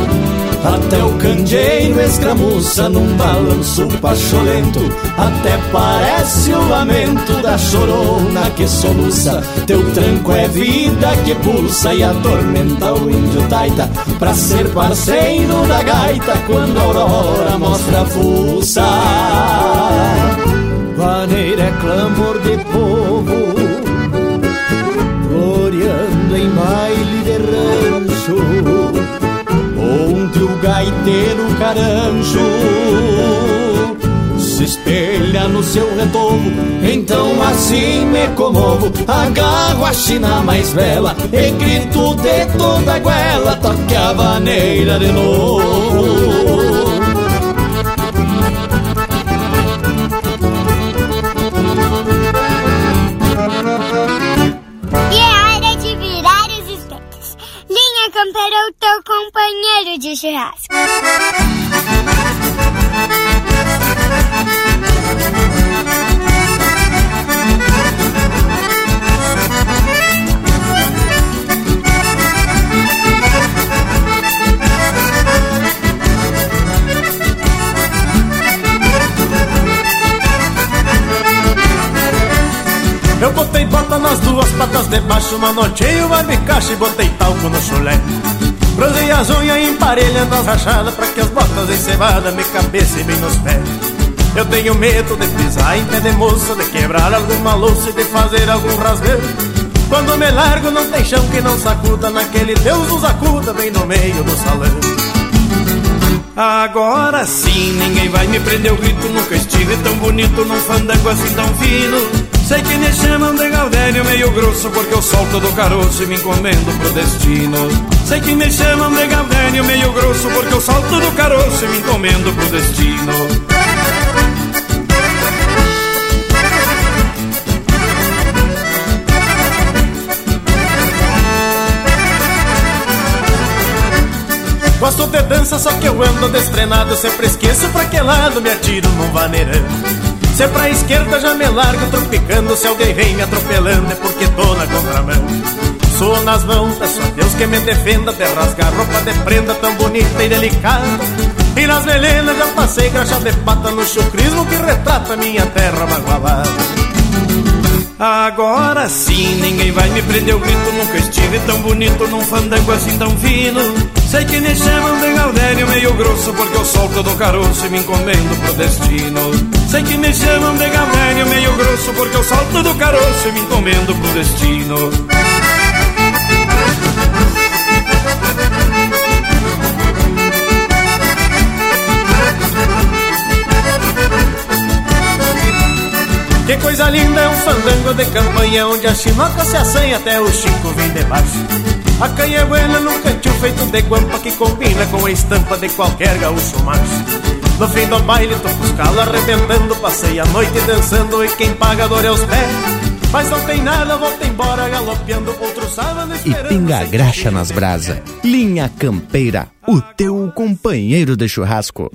Até o candeeiro escramuça num balanço pacholento Até parece o lamento da chorona que soluça. Teu tranco é vida que pulsa e atormenta o índio taita. Pra ser parceiro da gaita quando a aurora mostra a fuça. Vaneira é clamor de povo Gloriando em baile de rancho gaiteiro caranjo se espelha no seu retorno. Então assim me comovo, agarro a china mais bela e grito de toda a goela, toque a vaneira de novo. De. Eu botei bota nas duas patas de baixo, manoteio, barbicacho e botei talco no chulé. Bronzei as unhas emparelhando as rachadas Pra que as botas encebadas me cabecem bem nos pés. Eu tenho medo de pisar em pé de moça De quebrar alguma louça e de fazer algum rasgueiro. Quando me largo não tem chão que não sacuda Naquele Deus nos acuda bem no meio do salão. Agora sim, ninguém vai me prender o grito Nunca estive tão bonito num fandango assim tão fino Sei que me chamam de Gaudério meio grosso Porque eu solto do caroço e me encomendo pro destino. Sei que me chamam de Gaudério meio grosso Porque eu solto do caroço e me encomendo pro destino. Gosto de dança, só que eu ando destrenado. Sempre esqueço pra que lado me atiro num vaneirão se é pra esquerda já me largo tropicando. Se alguém vem me atropelando é porque tô na contramão. Sou nas mãos, peço a Deus que me defenda. De rasgar roupa de prenda tão bonita e delicada. E nas melenas já passei graxa de pata no chucrismo Que retrata minha terra magoalada Agora sim, ninguém vai me prender. O grito Nunca estive tão bonito num fandango assim tão fino Sei que me chamam de Gaudério meio grosso Porque eu solto do caroço e me encomendo pro destino. Sei que me chamam de Gaudério meio grosso Porque eu solto do caroço e me encomendo pro destino. Que coisa linda é um fandango de campanha Onde a chinoca se assanha até o chico vem debaixo A canha é buena num cantil feito de guampa Que combina com a estampa de qualquer gaúcho macho No fim do baile tô com os calos arrebentando Passei a noite dançando e quem paga dor é os pés mas não tem nada, volta embora galopeando outro sábado E pinga graxa nas brasa. Linha Campeira, o teu companheiro de churrasco.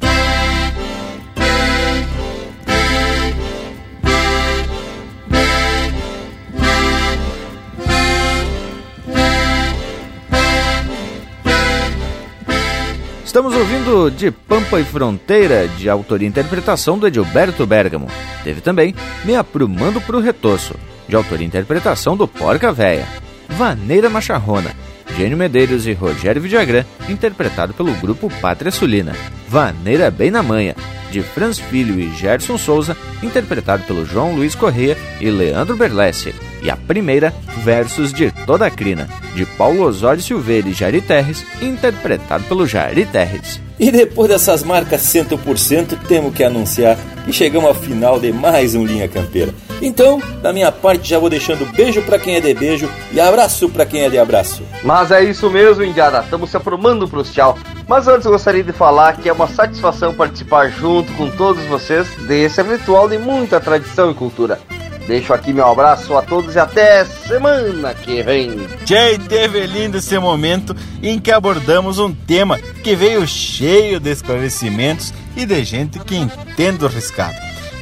Estamos ouvindo De Pampa e Fronteira, de autoria e interpretação do Edilberto Bergamo. Teve também Me Aprumando pro Retoço, de autoria e interpretação do Porca Véia. Vaneira Macharrona, Gênio Medeiros e Rogério Vidagrã, interpretado pelo grupo Pátria Sulina. Vaneira Bem na Manha, de Franz Filho e Gerson Souza, interpretado pelo João Luiz Correia e Leandro Berlessi. E a primeira, Versos de Toda a Crina, de Paulo Osório Silveira e Jari Terres, interpretado pelo Jari Terres. E depois dessas marcas 100%, temos que anunciar que chegamos ao final de mais um Linha Campeira. Então, da minha parte, já vou deixando beijo para quem é de beijo e abraço para quem é de abraço. Mas é isso mesmo, Indiada. Estamos se aprumando pros tchau. Mas antes eu gostaria de falar que é uma satisfação participar junto com todos vocês desse ritual de muita tradição e cultura. Deixo aqui meu abraço a todos e até semana que vem. Jay, teve lindo esse momento em que abordamos um tema que veio cheio de esclarecimentos e de gente que entende o riscado.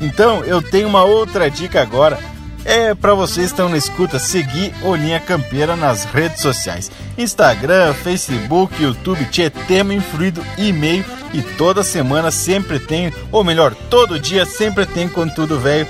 Então eu tenho uma outra dica agora. É para vocês que estão na escuta seguir o Linha Campeira nas redes sociais: Instagram, Facebook, YouTube, tinha tema influído, e-mail. E toda semana sempre tem, ou melhor, todo dia sempre tem conteúdo velho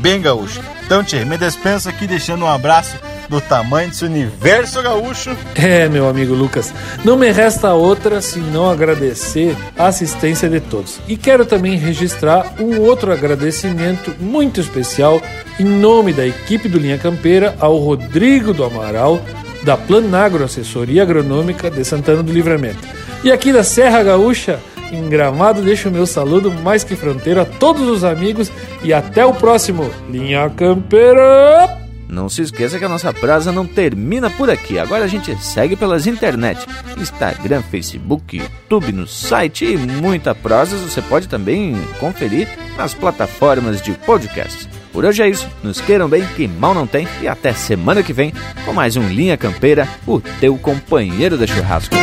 bem gaúcho. Então, Tchê, me despenso aqui deixando um abraço do tamanho desse universo gaúcho. É, meu amigo Lucas, não me resta outra senão agradecer a assistência de todos. E quero também registrar um outro agradecimento muito especial em nome da equipe do Linha Campeira ao Rodrigo do Amaral, da Planagro Assessoria Agronômica de Santana do Livramento. E aqui da Serra Gaúcha, em Gramado, deixo o meu saludo mais que fronteiro a todos os amigos e até o próximo Linha Campeira! Não se esqueça que a nossa prosa não termina por aqui. Agora a gente segue pelas internet, Instagram, Facebook, YouTube, no site e muita prosa você pode também conferir nas plataformas de podcast. Por hoje é isso. Nos queiram bem, que mal não tem. E até semana que vem com mais um Linha Campeira, o teu companheiro de churrasco.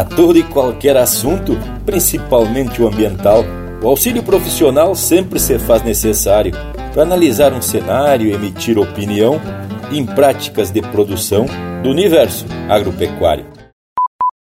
Para todo e qualquer assunto, principalmente o ambiental, o auxílio profissional sempre se faz necessário para analisar um cenário emitir opinião em práticas de produção do universo agropecuário.